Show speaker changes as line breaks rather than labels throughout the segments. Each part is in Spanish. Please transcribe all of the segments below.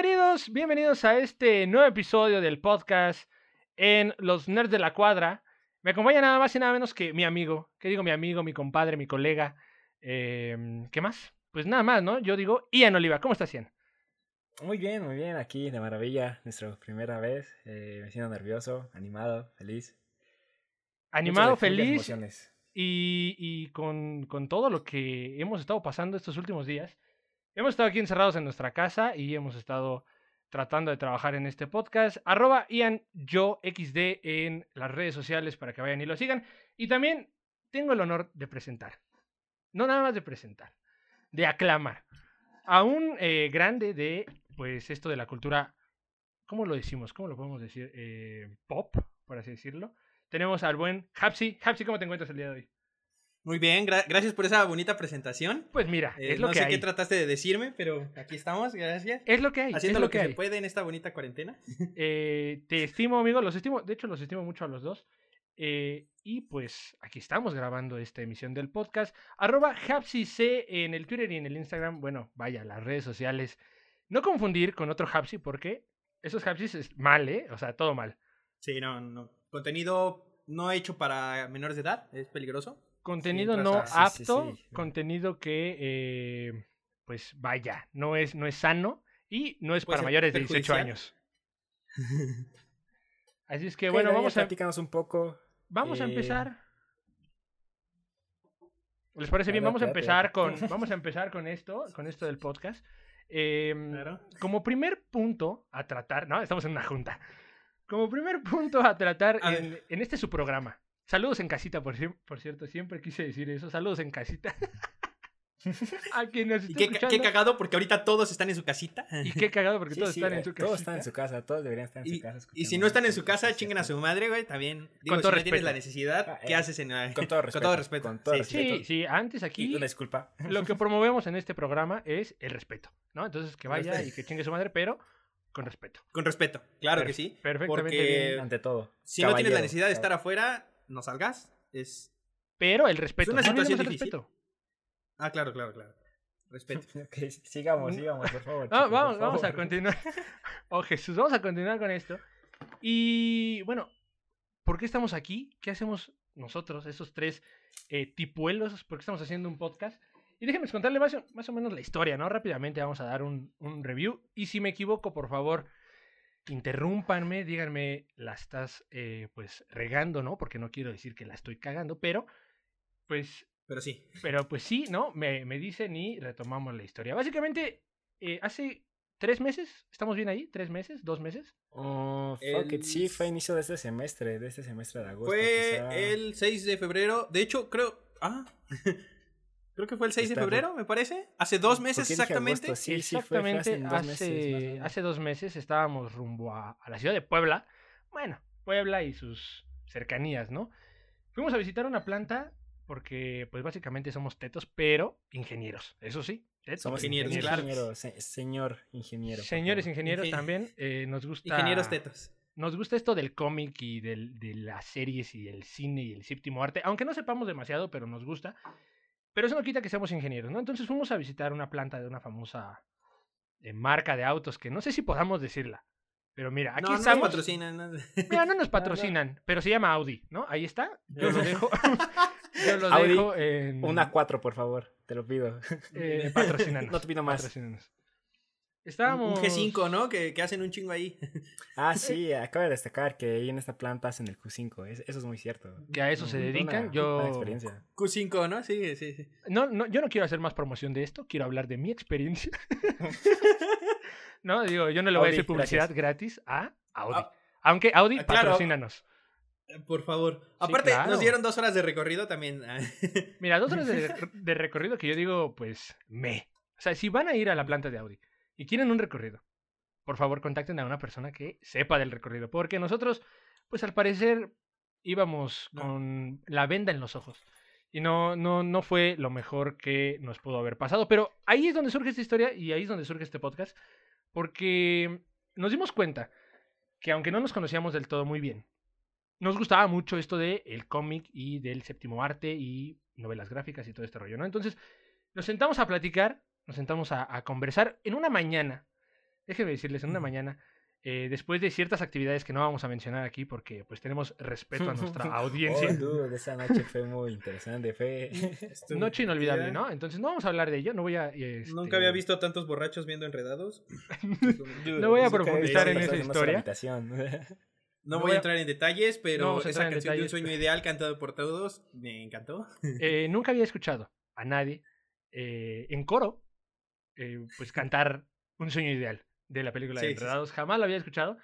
Bienvenidos, bienvenidos a este nuevo episodio del podcast en Los Nerds de la Cuadra. Me acompaña nada más y nada menos que mi amigo. ¿Qué digo mi amigo, mi compadre, mi colega? Em, ¿Qué más? Pues nada más, ¿no? Yo digo Ian Oliva. ¿Cómo estás, Ian?
Muy bien, muy bien. Aquí de maravilla. Nuestra primera vez. Eh, me siento nervioso, animado, feliz.
Animado, feliz y, y con, con todo lo que hemos estado pasando estos últimos días. Hemos estado aquí encerrados en nuestra casa y hemos estado tratando de trabajar en este podcast. Arroba Ian en las redes sociales para que vayan y lo sigan. Y también tengo el honor de presentar. No nada más de presentar, de aclamar a un eh, grande de pues esto de la cultura, ¿cómo lo decimos? ¿Cómo lo podemos decir? Eh, pop, por así decirlo. Tenemos al buen Hapsi. Hapsi, ¿cómo te encuentras el día de hoy?
Muy bien, gra- gracias por esa bonita presentación.
Pues mira,
Eh,
es lo
no
que
sé
hay.
qué trataste de decirme, pero aquí estamos, gracias.
Es lo que hay.
Haciendo lo que,
hay.
se puede en esta bonita cuarentena.
Eh, te estimo, amigo. Los estimo. De hecho, los estimo mucho a los dos. Eh, y pues aquí estamos grabando esta emisión del podcast. Arroba HapsiC en el Twitter y en el Instagram. Bueno, vaya, las redes sociales. No confundir con otro Hapsi porque esos Hapsis es mal, ¿eh? O sea, todo mal.
Sí, no, no. Contenido no hecho para menores de edad, es peligroso.
Contenido no
a-
sí, sí,
apto,
sí.
contenido que, eh, pues vaya, no es, no es sano y no es para mayores de 18
perjudicial.
años. Así es que bueno, vamos a,
un poco.
vamos a
eh,
empezar. ¿Les parece bien? Vamos a empezar con, vamos a empezar con esto, con esto del podcast. Em,
Claro.
Como primer punto a tratar, no, estamos en una junta. Como primer punto a tratar
A
en, en este su programa. Saludos en casita, por, cierto, siempre quise decir eso. Saludos en casita. a quien nos
Y qué, cagado porque ahorita todos están en su casita.
Y qué cagado porque
Sí,
todos
sí,
están
eh,
en su
Todos
casita.
están en su casa, todos deberían estar en
Y,
su casa.
y si no están en su
música,
casa, chinguen a
sí.
su madre, güey, también. Digo,
Con
si
todo
no tienes
respeto.
la necesidad,
Ah,
¿qué
eh,
haces en la-
Con todo respeto.
Con todo respeto.
Con todo
Sí, sí.
respeto.
Sí, sí, antes
Y
aquí
una disculpa.
lo que promovemos en este programa es el respeto, ¿no? Entonces que vaya
Respeto.
y que chingue su madre, pero con respeto.
Con respeto, claro que sí.
perfectamente
Porque
bien.
Ante todo.
si no tienes la
caballero.
necesidad de estar afuera, no salgas. Es.
Pero el respeto.
una
no olvidemos
situación
el
difícil.
respeto.
Ah, claro, claro, claro. Respeto.
Sigamos, sigamos, por favor.
No,
chicos,
vamos,
por
vamos a continuar. Oh, Jesús, vamos a continuar con esto. Y bueno, ¿por qué estamos aquí? ¿Qué hacemos nosotros, esos tres eh, tipuelos? ¿Por qué estamos haciendo un podcast? Y déjenme contarle más, o- más o menos la historia, ¿no? Rápidamente vamos a dar un, un review. Y si me equivoco, por favor, interrúmpanme, díganme, la estás eh, pues regando, ¿no? Porque no quiero decir que la estoy cagando, pero pues
Pero sí.
pero pues sí, ¿no? Me, me dicen y retomamos la historia. Básicamente, eh, hace tres meses, ¿estamos bien ahí? ¿Tres meses? ¿Dos meses?
Oh, fuck
El-
it. Sí, fue inicio de este semestre, de este semestre de agosto.
Fue
quizá.
el 6 de febrero. De hecho, creo. Ah. creo que fue el 6 de febrero, me parece. Hace dos
¿Por
meses exactamente.
Sí, fue- fue hace
Exactamente,
dos
hace,
meses,
hace dos meses estábamos rumbo a, a la ciudad de Puebla. Bueno, Puebla y sus cercanías, ¿no? Fuimos a visitar una planta porque, pues básicamente somos tetos, pero ingenieros. Eso sí, tetos.
Somos
Ingenieros,
ingenieros,
claro.
ingeniero, se- señor ingeniero.
Señores ingenieros
Ingen-
también, eh, nos gusta...
Ingenieros tetos.
Nos gusta esto del cómic y del, de las series y el cine y el séptimo arte, aunque no sepamos demasiado, pero nos gusta. Pero eso no quita que seamos ingenieros, ¿no? Entonces fuimos a visitar una planta de una famosa eh, marca de autos, que no sé si podamos decirla. Pero mira, aquí
no, no nos patrocinan. no.
Mira, no nos patrocinan, pero se llama Audi, ¿no? Ahí está. Yo lo dejo. yo lo
Audi,
dejo en.
Una 4, por favor, te lo pido.
Eh, patrocínanos.
No te pido más.
patrocínanos.
Un
Estábamos.
G5, ¿no? Que, que hacen un chingo ahí.
Ah, sí, acaba de destacar que ahí en esta planta hacen el Q5. es- eso es muy cierto.
Que a eso se dedican.
una
yo.
experiencia.
Q5, ¿no? Sí, sí, sí.
No, no, yo no quiero hacer más promoción de esto, quiero hablar de mi experiencia. no, digo, yo no le voy a hacer publicidad
gracias.
gratis a Audi.
Ah,
Aunque Audi,
ah, claro.
patrocínanos.
Eh, Por favor. Aparte,
claro.
nos dieron dos horas de recorrido también.
Mira, dos horas de, de recorrido que yo digo, pues, me. O sea, si van a ir a la planta de Audi y quieren un recorrido, por favor contacten a una persona que sepa del recorrido. Porque nosotros, pues al parecer, íbamos con la venda en los ojos. Y no, no, no fue lo mejor que nos pudo haber pasado. Pero ahí es donde surge esta historia y ahí es donde surge este podcast. Porque nos dimos cuenta que aunque no nos conocíamos del todo muy bien, nos gustaba mucho esto de el cómic y del séptimo arte y novelas gráficas y todo este rollo, ¿no? Entonces, nos sentamos a platicar, nos sentamos a, a conversar en una mañana déjenme decirles, en una mañana, eh, después de ciertas actividades que no vamos a mencionar aquí porque pues tenemos respeto a nuestra audiencia.
Oh, dude, esa noche fue muy interesante. Fue.
Noche inolvidable. ¿no? Entonces no vamos a hablar de ello, no voy a... este,
Nunca había visto tantos borrachos viendo enredados.
No voy a profundizar en esa historia.
No voy a
a-
entrar en detalles, pero
a
esa canción de un sueño ideal cantado por todos me encantó.
Eh, nunca había escuchado a nadie eh, en coro eh, pues cantar un sueño ideal de la película de
Sí, sí, sí.
Enredados. Jamás lo había escuchado.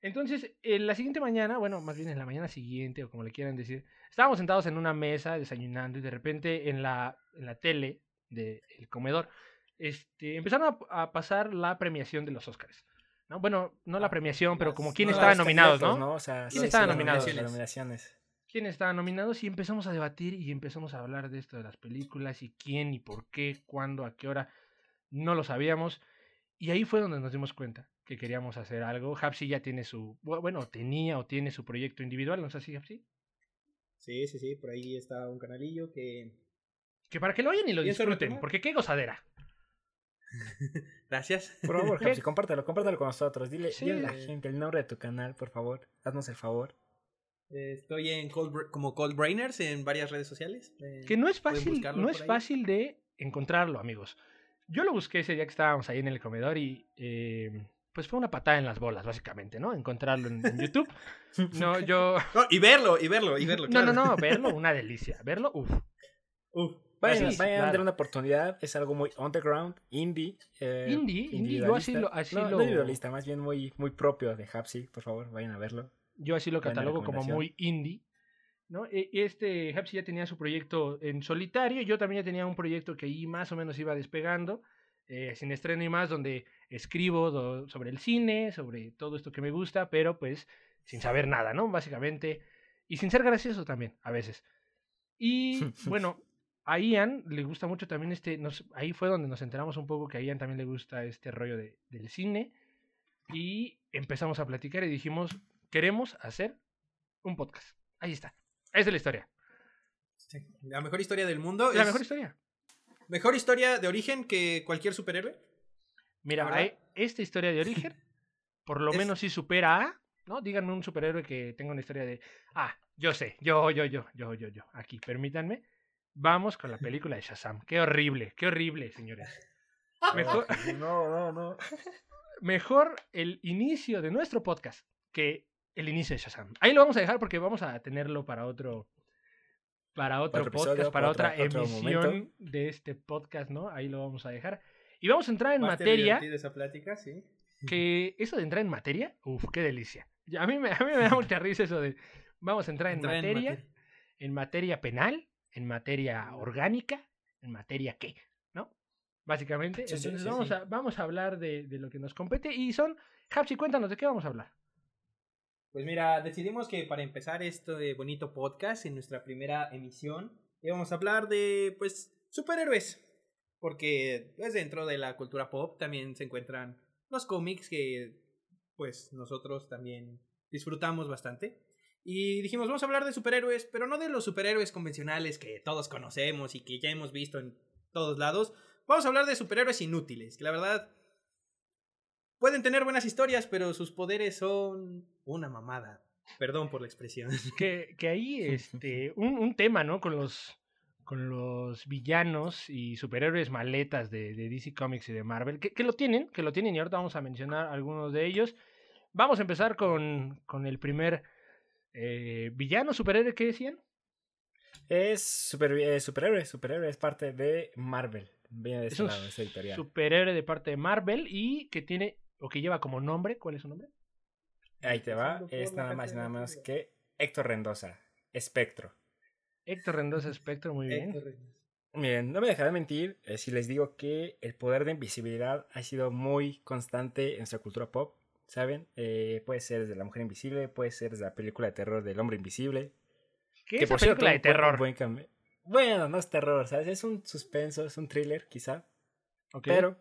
Entonces, en la siguiente mañana, bueno, más bien en la mañana siguiente, o como le quieran decir, estábamos sentados en una mesa desayunando y de repente en la, en la tele del comedor este, empezaron a, a pasar la premiación de los Oscars. ¿no? Bueno, no la premiación, pero como quién
no,
estaban
los
nominados,
candidatos,
¿no?
O sea,
¿Quién estaba nominado?
nominaciones,
quién estaban nominados y empezamos a debatir y empezamos a hablar de esto de las películas y quién y por qué, cuándo, a qué hora, no lo sabíamos. Y ahí fue donde nos dimos cuenta que queríamos hacer algo. Hapsi ya tiene su, bu- bueno, tenía o tiene su proyecto individual, ¿no es así, Hapsi?
Sí, sí, sí, por ahí está un canalillo que...
Que para que lo vayan y lo
¿Piensa
disfruten, porque qué gozadera.
Gracias.
Por favor,
¿Qué?
Hapsi, compártelo, compártelo con nosotros. Dile,
Sí.
dile a la gente el nombre de tu canal, por favor. Haznos el favor.
Eh, Estoy en Cold, como Cold Brainers en varias redes sociales. Eh,
Que no es fácil, no es fácil de encontrarlo, amigos. Yo lo busqué ese día que estábamos ahí en el comedor y eh, pues fue una patada en las bolas, básicamente, ¿no? Encontrarlo en, en YouTube. No, yo...
No, y verlo, y verlo, y verlo.
No, no, no, verlo, una delicia. Verlo, uff.
Uf,
Vayan, vayan a dar una oportunidad. Es algo muy underground, indie. eh,
Indie, indie, yo así lo- así
no,
lo-
no individualista, más bien muy, muy propio de Hapsi. Por favor, vayan a verlo.
Yo así lo catalogo como muy indie. ¿No? E- Este Hapsi ya tenía su proyecto en solitario. Yo también ya tenía un proyecto que ahí más o menos iba despegando. eh, sin estreno y más, donde escribo do- sobre el cine, sobre todo esto que me gusta, pero pues sin saber nada, ¿no? Básicamente. Y sin ser gracioso también, a veces. Y bueno, a Ian le gusta mucho también este. Nos, ahí fue donde nos enteramos un poco que a Ian también le gusta este rollo de, del cine. Y empezamos a platicar y dijimos: Queremos hacer un podcast. Ahí está. Esa es la historia.
Sí, La mejor historia del mundo.
La
es-
mejor historia.
Mejor historia de origen que cualquier superhéroe.
Mira, esta historia de origen, por lo
Es-
menos sí supera a, ¿no? Díganme un superhéroe que tenga una historia de, ah, yo sé, yo, yo, yo, yo, yo, yo. Aquí, permítanme. Vamos con la película de Shazam. Qué horrible, qué horrible, señores. Mejor,
No, no, no.
mejor el inicio de nuestro podcast que el inicio de Shazam. Ahí lo vamos a dejar porque vamos a tenerlo para otro para otro,
otro
podcast,
episodio,
para otra emisión
momento.
de este podcast, ¿no? Ahí lo vamos a dejar. Y vamos a entrar en
estar
materia,
esa plática, sí.
que eso de entrar en materia, uff, qué delicia. A mí, me, a mí me da mucha risa eso de vamos a entrar en
Entrar en
materia, en materia penal, en materia orgánica, en materia qué, ¿no? Básicamente.
Sí,
Entonces
sí,
vamos,
sí.
A, vamos a hablar de, de lo que nos compete y son, Hapsi, cuéntanos de qué vamos a hablar.
Pues mira, decidimos que para empezar este bonito podcast en nuestra primera emisión íbamos a hablar de, pues, superhéroes. Porque pues, dentro de la cultura pop también se encuentran los cómics que, pues, nosotros también disfrutamos bastante. Y dijimos, vamos a hablar de superhéroes, pero no de los superhéroes convencionales que todos conocemos y que ya hemos visto en todos lados. Vamos a hablar de superhéroes inútiles, que la verdad pueden tener buenas historias, pero sus poderes son una mamada. Perdón por la expresión.
Que, que ahí, este, un, un tema, ¿no? Con los, con los villanos y superhéroes maletas de, de DC Comics y de Marvel, que, que lo tienen, que lo tienen y ahorita vamos a mencionar algunos de ellos. Vamos a empezar con, con el primer eh, villano superhéroe que decían.
Es super, eh, superhéroe, superhéroe, es parte de Marvel. Viene de
Es
ese
un
lado, esa editorial.
superhéroe de parte de Marvel y que tiene, o que lleva como nombre, ¿cuál es su nombre?
Ahí te va, es nada más y nada menos que Héctor Rendoza, Espectro.
Héctor Rendoza Espectro, muy bien.
Miren, no me dejaré mentir eh, si les digo que el poder de invisibilidad ha sido muy constante en nuestra cultura pop, ¿saben? Eh, puede ser desde La Mujer Invisible, puede ser desde la película de terror del Hombre Invisible.
¿Qué es
por
película de
cierto,
terror?
buen. Bueno, no es terror, ¿sabes? Es un suspenso, es un thriller quizá,
Ok.
pero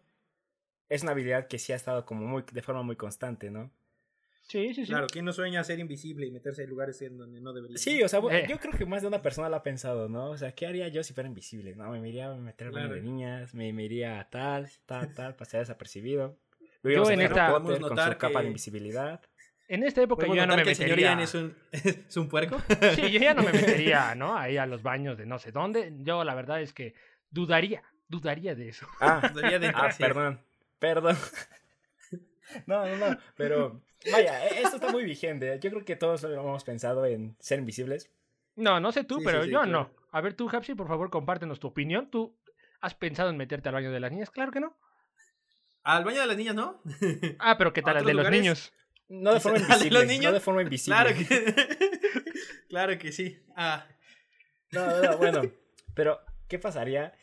es una habilidad que sí ha estado como muy, de forma muy constante, ¿no?
Sí, sí, sí.
Claro, ¿quién no sueña ser invisible y meterse en lugares en donde no debería?
Sí, o sea,
Eh.
yo creo que más de una persona lo ha pensado, ¿no? O sea, ¿qué haría yo si fuera invisible? No, me iría a meter al baño
Claro.
de niñas, me, me iría a tal, tal, tal, pasar desapercibido. Vimos
Yo
en
esta-
Potter
Podemos
con su
notar
capa de
que-
invisibilidad.
En esta época yo
¿Podemos
ya no me
que el señor
metería.
Ian es un, es un puerco?
Sí, yo ya no me metería, ¿no? Ahí a los baños de no sé dónde. Yo la verdad es que dudaría, dudaría de eso.
Ah,
Debería de
ah, perdón, perdón. No, no, no, pero vaya, e- esto está muy vigente. Yo creo que todos hemos pensado en ser invisibles.
No, no sé tú,
Sí,
pero
sí, sí,
yo
claro.
no. A ver, tú, Hapsi, por favor, compártenos tu opinión. ¿Tú has pensado en meterte al baño de las niñas? Claro que no.
Al baño de las niñas, ¿no?
Ah, pero ¿qué tal el
¿Otros
de los niños?
No de forma
¿Al de los
invisible,
niños?
no de forma invisible.
claro que Claro que sí. Ah,
No, no, no, bueno, pero ¿qué pasaría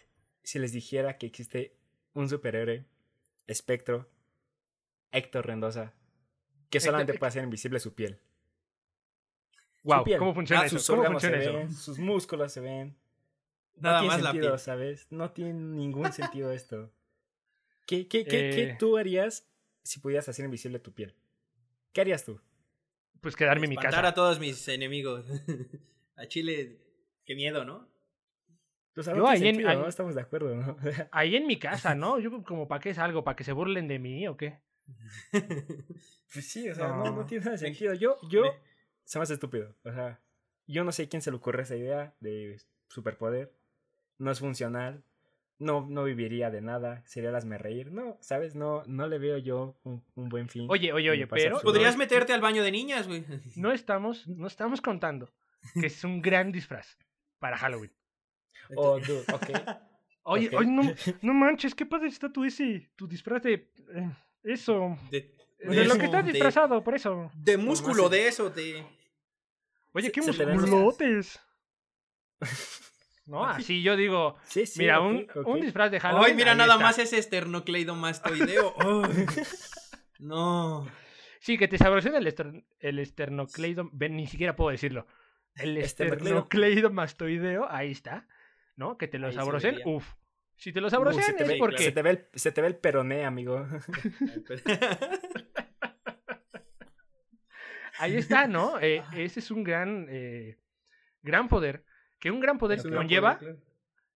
si les dijera que existe un superhéroe, espectro, Héctor Rendosa, que solamente
Héctor-
puede hacer invisible su piel?
Wow,
Su piel.
¿cómo funciona
Ah,
eso?
Sus
¿Cómo
órganos
funciona
se
eso?
ven, sus músculos se ven.
nada
no tiene
más la
sentido,
piel.
¿sabes? No tiene ningún sentido esto. ¿Qué, qué, qué, qué
Eh.
tú harías si pudieras hacer invisible tu piel? ¿Qué harías tú?
Pues quedarme en mi casa.
a todos mis enemigos. a Chile, qué miedo, ¿no?
Yo ahí en-
sentido,
ahí-
¿no? Estamos de acuerdo, ¿no?
Ahí en mi casa, ¿no? Yo como para qué salgo, para que se burlen de mí o qué.
Pues sí, o sea, no, no
No.
tiene nada de sentido. Yo, yo,
Me-
se me hace estúpido. O sea, yo no sé quién se le ocurre esa idea de superpoder. No es funcional. No, no viviría de nada. Sería las me reír. No, ¿sabes? No, no le veo yo un, un buen fin.
Oye, oye, oye, pero.
Podrías meterte al baño de niñas, güey.
no estamos, no estamos contando que es un gran disfraz para Halloween.
Oh, dude, ok.
Oye, oye, no, no manches, qué padre está tu ese, tu disfraz de eh, eso,
De,
de lo que estás
de-
disfrazado, por eso.
de músculo,
más-
de eso, de...
Oye, qué musculotes. No, así yo digo,
Sí, sí.
mira, un, un disfraz de Halloween.
Ay, mira, nada
está.
más ese esternocleidomastoideo. Ay. no.
Sí, que te sabroseen el, ester- el esternocleido, ven, ni siquiera puedo decirlo. El
Esternocleido.
esternocleidomastoideo, ahí está, ¿no? Que te lo
Ahí se
sabroseen,
vería.
uf. Si te lo
Uh,
sabrosean
se, te
es
ve,
porque...
se, te ve el, se te ve el peroné, amigo.
Ahí está, ¿no? Eh, ese es un gran, eh, gran poder. Que un gran poder conlleva.
poder, claro.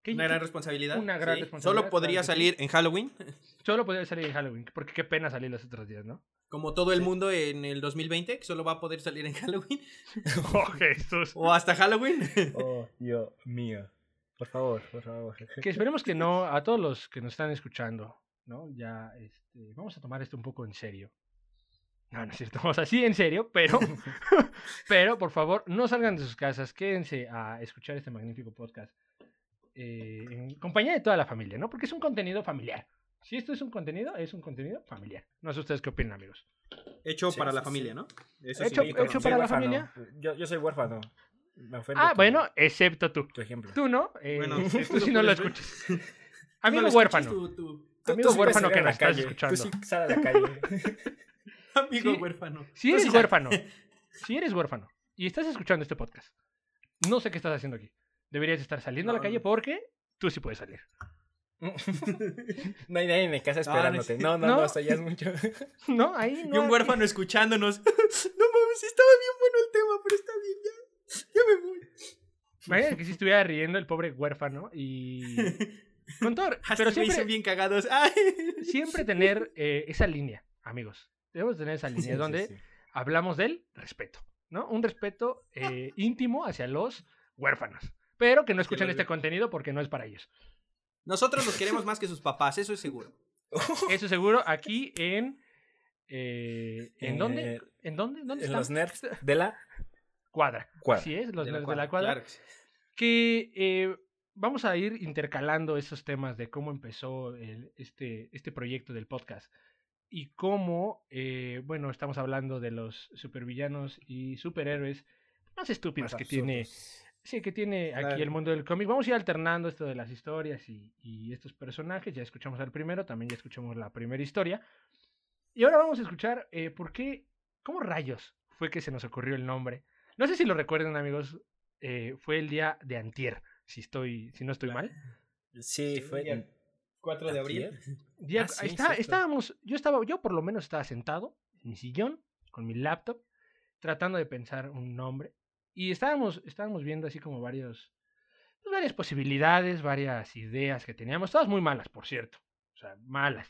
que-
Una gran responsabilidad.
Una gran
sí.
responsabilidad,
Solo podría
claro que sí.
salir en Halloween,
Solo podría salir en Halloween. Porque qué pena salir los otros días, ¿no?
como todo el mundo en el 2020, que solo va a poder salir en Halloween.
Oh, Jesús.
O hasta Halloween.
Oh, Dios mío. Por favor, por favor.
Que esperemos que no, a todos los que nos están escuchando, ¿no? Ya, este, vamos a tomar esto un poco en serio. No, no es cierto, o sea, sí en serio, pero, pero por favor, no salgan de sus casas, quédense a escuchar este magnífico podcast eh, en compañía de toda la familia, ¿no? Porque es un contenido familiar. Si esto es un contenido, es un contenido familiar. No sé ustedes qué opinan, amigos.
Hecho
Sí,
para
sí,
la
sí.
familia, ¿no? Eso
Hecho-
sí,
hecho para la familia.
Yo, yo soy huérfano. Me ofende
Ah,
tu-
bueno, excepto tú.
Tu ejemplo.
Tú no, eh,
Bueno,
tú
tú
sí no lo escuchas.
No
Amigo
escuchas,
huérfano.
tú- tú-
Tú-
Amigo
sí
huérfano que nos estás escuchando.
Tú sí sal a la calle.
Amigo
Sí.
huérfano.
Si eres
sí
huérfano, si eres huérfano y estás escuchando este podcast, no sé qué estás haciendo aquí. Deberías estar saliendo a la
No.
calle porque tú sí puedes salir.
No hay nadie en mi casa
no
esperándote.
es-
No, no,
¿No?
no, es mucho.
No, ahí
Y
no.
un huérfano escuchándonos. No mames, estaba bien bueno el tema, pero está bien, ya. Ya me voy.
Imagínate que si estuviera riendo el pobre huérfano y. Con todo. Pero siempre,
bien cagados. Ay.
siempre tener eh, esa línea, amigos. Debemos tener esa línea
Sí,
donde
sí.
hablamos del respeto, ¿no? Un respeto eh, íntimo hacia los huérfanos. Pero que no escuchen este contenido porque no es para ellos.
Nosotros los queremos más que sus papás, eso es seguro.
Eso seguro aquí en. eh, ¿En dónde? ¿En dónde? ¿Dónde
En
están?
los nerds de la
Cuadra.
cuadra.
Así es, los
De
nerds de la cuadra.
Claro que sí.
Que eh, vamos a ir intercalando esos temas de cómo empezó el- este, este proyecto del podcast. Y cómo, eh, bueno, estamos hablando de los supervillanos y superhéroes más estúpidos
Más
que tiene, sí, que tiene aquí el mundo del cómic. Vamos a ir alternando esto de las historias y, y estos personajes. Ya escuchamos al primero, también ya escuchamos la primera historia. Y ahora vamos a escuchar eh, por qué, cómo rayos fue que se nos ocurrió el nombre. No sé si lo recuerdan, amigos. eh, fue el día de Antier, si estoy, si no estoy mal.
Sí, fue.
Ya. 4 de abril.
Ah, sí,
está-
cierto.
estábamos, yo estaba, yo por lo menos estaba sentado en mi sillón con mi laptop, tratando de pensar un nombre. Y estábamos, estábamos viendo así como varios, pues, varias posibilidades, varias ideas que teníamos, todas muy malas, por cierto. O sea, malas.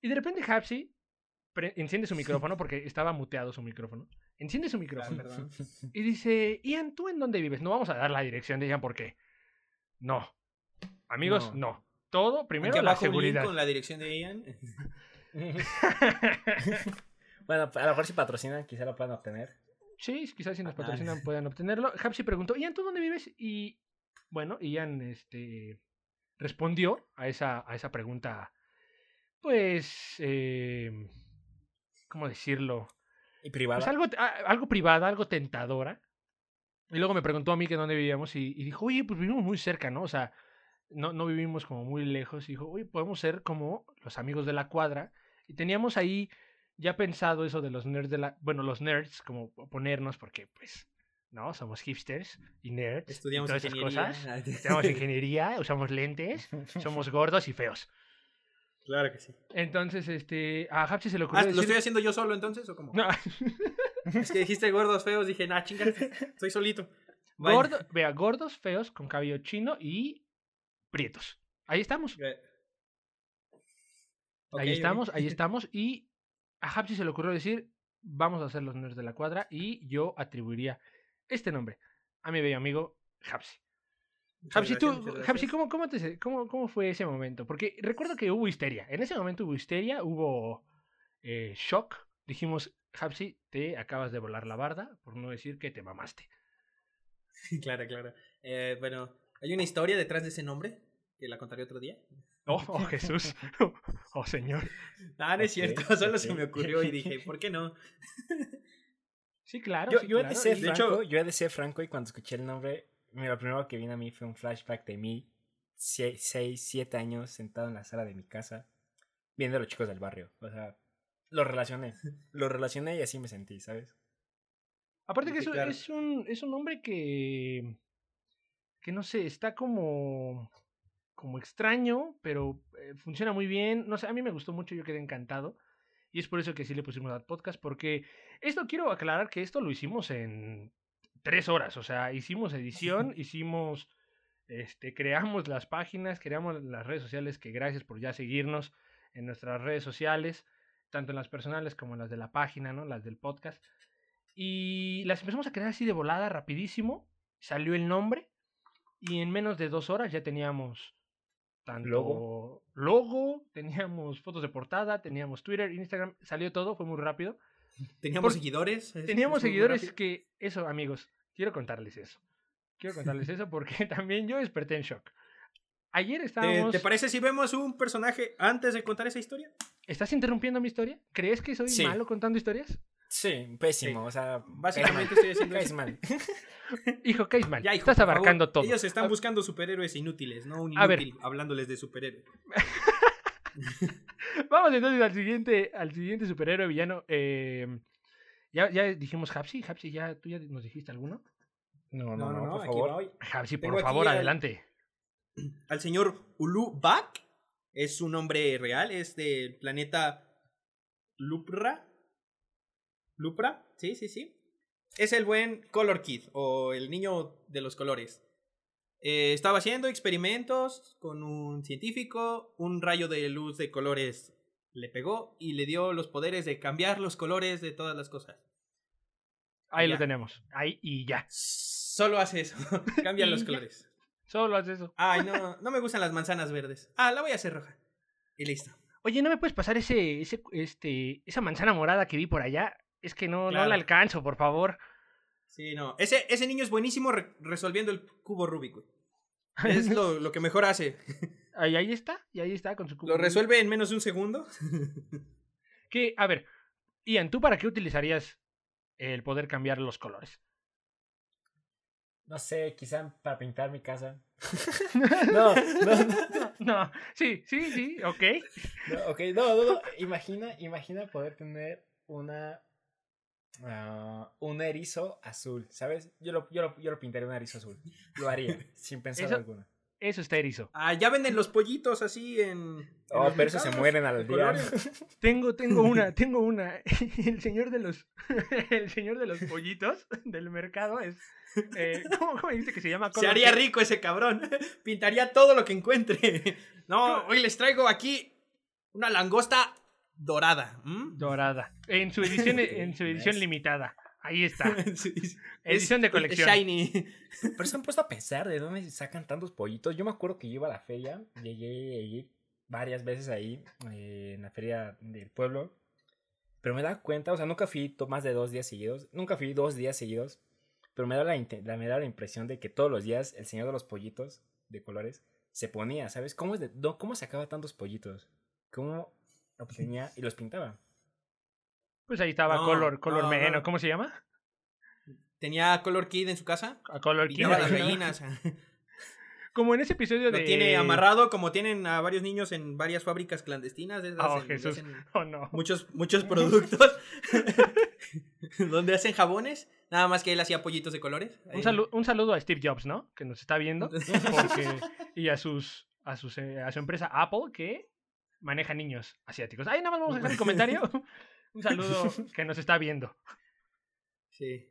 Y de repente Hapsi enciende su micrófono porque estaba muteado su micrófono. Enciende su micrófono
perdón.
y dice, Ian, ¿tú en dónde vives? No vamos a dar la dirección de Ian porque... No. Amigos,
No.
no. Todo, primero la seguridad.
con la dirección de Ian.
bueno, a lo mejor si patrocinan, quizá lo puedan obtener.
Sí, quizás si nos
Ah,
patrocinan puedan obtenerlo. Hapsi preguntó, Ian, ¿tú dónde vives? Y bueno, Ian este, respondió a esa, a esa pregunta, pues, eh, ¿cómo decirlo?
Y privada.
Pues algo, a- algo privada, algo tentadora. Y luego me preguntó a mí que dónde vivíamos y, y dijo, oye, pues vivimos muy cerca, ¿no? O sea, no, no vivimos como muy lejos. Y dijo, oye, podemos ser como los amigos de la cuadra. Y teníamos ahí ya pensado eso de los nerds de la... Bueno, los nerds, como ponernos, porque pues, ¿no? Somos hipsters y nerds. y
Estudiamos
todas esas cosas. Estudiamos ingeniería, usamos lentes, somos gordos y feos.
Claro que sí.
Entonces, este, a Hapsi se le ocurrió
Ah, ¿Lo
decir...
estoy haciendo yo solo entonces o cómo?
No,
Es que dijiste gordos feos, dije, nah, chinga, estoy solito.
Gordo, vea, gordos, feos, con cabello chino y prietos. Ahí estamos.
Eh.
Ahí estamos, ahí estamos. Y a Hapsi se le ocurrió decir, vamos a hacer los nerds de la cuadra y yo atribuiría este nombre a mi bello amigo Hapsi.
Gracias.
¿cómo, cómo, te- cómo, cómo fue ese momento? Porque recuerdo que hubo histeria. En ese momento hubo histeria, hubo eh, shock. Dijimos, Hapsi, te acabas de volar la barda, por no decir que te mamaste.
Claro, claro. Eh, bueno, hay una historia detrás de ese nombre que la contaré otro día.
Oh, oh, Jesús. Oh, Señor.
Ah, no es cierto, solo se me ocurrió y dije, ¿por qué no?
Sí, claro.
Yo,
sí,
yo he
claro.
de ser
y- de
franco,
hecho-
yo he de ser franco y cuando escuché el nombre, mira, lo primero que vino a mí fue un flashback de mí, 6, 7 años, sentado en la sala de mi casa, viendo a los chicos del barrio. O sea, lo relacioné, lo relacioné y así me sentí, ¿sabes?
Aparte que
Sí,
es, un-
claro.
es un es un hombre que que no sé, está como como extraño, pero eh, funciona muy bien. No sé, a mí me gustó mucho, yo quedé encantado. Y es por eso que sí le pusimos al podcast, porque esto quiero aclarar que esto lo hicimos en tres horas. O sea, hicimos edición, hicimos, este, creamos las páginas, creamos las redes sociales, que gracias por ya seguirnos en nuestras redes sociales, tanto en las personales como en las de la página, ¿no? Las del podcast. Y las empezamos a crear así de volada, rapidísimo. Salió el nombre. Y en menos de dos horas ya teníamos tanto
Logo.
logo, teníamos fotos de portada, teníamos Twitter, Instagram, salió todo, fue muy rápido.
Teníamos
Por-
seguidores. es-
Teníamos
es
seguidores que, eso amigos, quiero contarles eso. Quiero contarles eso porque también yo desperté en shock. Ayer
¿Te,
estábamos...
te parece si vemos un personaje antes de contar esa historia?
¿Estás interrumpiendo mi historia? ¿Crees que soy
Sí.
malo contando historias?
Sí, pésimo, o sea,
Básicamente estoy haciendo
caes mal.
Hijo, caes mal.
Ya, hijo,
Estás
por favor.
abarcando todo.
Ellos están buscando superhéroes inútiles, no un
A ver.
inútil hablándoles de superhéroes.
Vamos entonces al siguiente, al siguiente superhéroe villano. eh, ya, ya dijimos Hapsi. Hapsi, ¿ya, ¿tú ya nos dijiste alguno?
No, no, no, por
aquí
favor.
voy.
Hapsi, por favor, adelante.
Al señor Ulu Bak. Es su nombre real, es del planeta Lupra. Lupra, sí, sí, sí. Es el buen Color Kid, o el niño de los colores. Eh, estaba haciendo experimentos con un científico, un rayo de luz de colores le pegó y le dio los poderes de cambiar los colores de todas las cosas.
Ahí lo tenemos. Ahí y ya.
Solo hace eso, cambia los colores.
Solo haces eso.
Ay, no, no me gustan las manzanas verdes. Ah, la voy a hacer roja. Y listo.
Oye, ¿no me puedes pasar ese, ese, este, esa manzana morada que vi por allá? Es que no, no la alcanzo, por favor.
Sí, no. Ese, ese niño es buenísimo re- resolviendo el cubo Rubik. güey. Es lo, lo que mejor hace.
Ahí, ahí está, y ahí está con su cubo
Lo
Rubik.
resuelve en menos de un segundo.
Que, a ver, Ian, ¿tú para qué utilizarías el poder cambiar los colores?
No sé, quizá para pintar mi casa. no, no, no,
No, sí, sí, sí, ok.
no, ok, no, no, no. Imagina, imagina poder tener una ah, un erizo azul, ¿sabes? Yo lo, yo, lo, yo lo pintaría un erizo azul. Lo haría, sin pensar
Eso-
alguno.
Eso está erizo.
Ah, ya venden los pollitos así en.
Oh, pero esos se mueren al día.
Tengo, tengo una, tengo una. El señor de los, el señor de los pollitos del mercado es, eh, ¿cómo, cómo dice que se llama?
Se haría rico ese cabrón. Pintaría todo lo que encuentre. No, hoy les traigo aquí una langosta dorada. ¿m?
Dorada. En su edición, en su edición limitada. Ahí está.
Sí, sí.
Edición de colección.
shiny.
Pero se han puesto a pensar de dónde sacan tantos pollitos. Yo me acuerdo que yo iba a la feria, llegué a ir varias veces ahí, eh, en la feria del pueblo. Pero me da cuenta, o sea, nunca fui más de dos días seguidos. Nunca fui dos días seguidos. Pero me da la, la- me da la impresión de que todos los días el señor de los pollitos de colores se ponía, ¿sabes? ¿Cómo, es de, no, cómo sacaba tantos pollitos? ¿Cómo obtenía y los pintaba?
Pues ahí estaba
No,
Color, Color
no,
Men,
no.
¿o ¿cómo se llama?
Tenía Color Kid en su casa.
A Color.
Pintaba las gallinas.
Como en ese episodio
Lo
de.
tiene amarrado como tienen a varios niños en varias fábricas clandestinas.
Oh,
en
Jesús.
hacen
Oh, no.
muchos, muchos productos. donde hacen jabones. Nada más que él hacía pollitos de colores.
Un, salu- un saludo a Steve Jobs, ¿no? Que nos está viendo. Porque, y a sus, a sus eh, a su empresa Apple que maneja niños asiáticos. Ahí nada más vamos a dejar el comentario. Un saludo que nos está viendo.
Sí.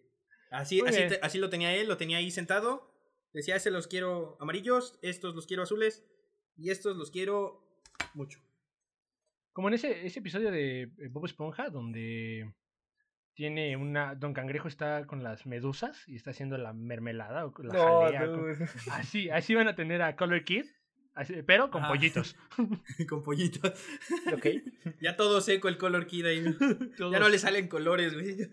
Así, así, te- así lo tenía él, lo tenía ahí sentado. Decía, ese los quiero amarillos, estos los quiero azules y estos los quiero mucho.
Como en ese, ese episodio de eh, Bob Esponja, donde tiene una. Don Cangrejo está con las medusas y está haciendo la mermelada o la jalea. con-
dude.
Así, así van a tener a Color Kid, pero con
Ah.
pollitos.
Con pollitos.
ok.
Ya todo seco el color kid ahí. Ya no le salen colores, güey.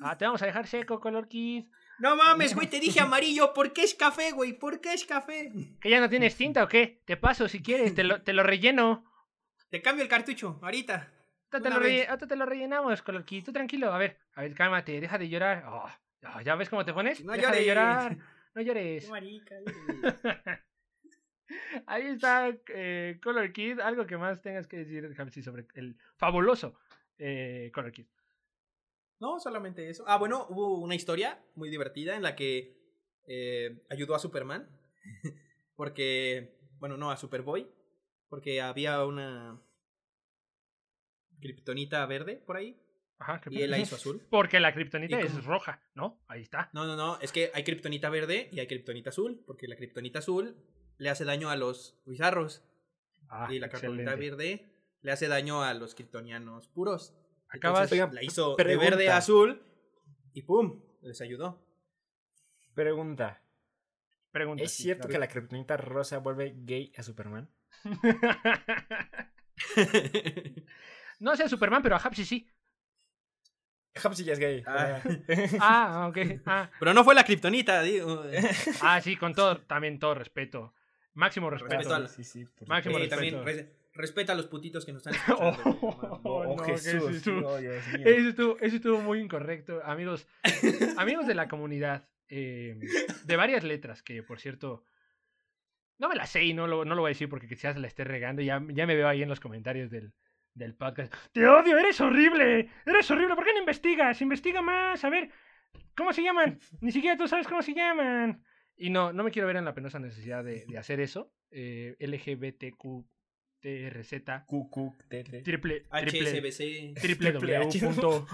Ah, te vamos a dejar seco, Color Kid.
No mames, güey, te dije amarillo. ¿Por qué es café, güey? ¿Por qué es café?
¿Que ya no tienes tinta o qué? Te paso si quieres, te lo, te lo relleno.
Te cambio el cartucho, ahorita.
Ahorita te, lo
vez.
relle- ahorita te lo rellenamos, Color Kid. Tú tranquilo, a ver, a ver, cálmate, deja de llorar. Oh, oh, ¿Ya ves cómo te pones?
No
deja de
llores.
llorar, no llores.
marica.
Ahí está eh, Color Kid. Algo que más tengas que decir, Japsi, sobre el fabuloso eh, Color Kid.
No, solamente eso. Ah, bueno, hubo una historia muy divertida en la que eh, ayudó a Superman. porque, bueno, no, a Superboy. Porque había una kriptonita verde por ahí.
Ajá, ¿qué
Y él la hizo azul.
Porque la kriptonita
¿Y
es roja, ¿no? Ahí está.
No, no, no, es que hay kriptonita verde y hay kriptonita azul. Porque la kriptonita azul le hace daño a los bizarros.
Ah,
y la
excelente.
verde le hace daño a los kriptonianos puros.
Acabas.
Entonces, la hizo
pregunta.
de verde a azul y ¡pum! Les ayudó.
Pregunta.
Pregunta.
¿Es
sí,
cierto
claro.
que la kriptonita rosa vuelve gay a Superman?
no sea Superman, pero a Hapsi sí.
Hapsi ya es gay.
Ah.
Ah, ok. Ah,
Pero no fue la kriptonita, digo.
ah, sí, con todo, también todo respeto. Máximo respeto.
Respeto a la-
Sí, sí, por
Máximo
también
respeto.
res- respeta a los putitos que nos están
Oh,
escuchando.
Oh,
no, que
Jesús.
eso estuvo-
oh, Dios mío.
Eso estuvo, eso estuvo muy incorrecto. Amigos, amigos de la comunidad, eh, de varias letras, que por cierto, no me las sé y no lo, no lo voy a decir porque quizás la esté regando. Ya, ya me veo ahí en los comentarios del, del podcast. ¡Te odio! ¡Eres horrible! ¡Eres horrible! ¿Por qué no investigas? Investiga más. A ver, ¿cómo se llaman? Ni siquiera tú sabes cómo se llaman. Y no, no me quiero ver en la penosa necesidad de, de hacer eso. Eh, LGBTQTRZ
Cucu, tete.
triple, triple,
HSBC.
www.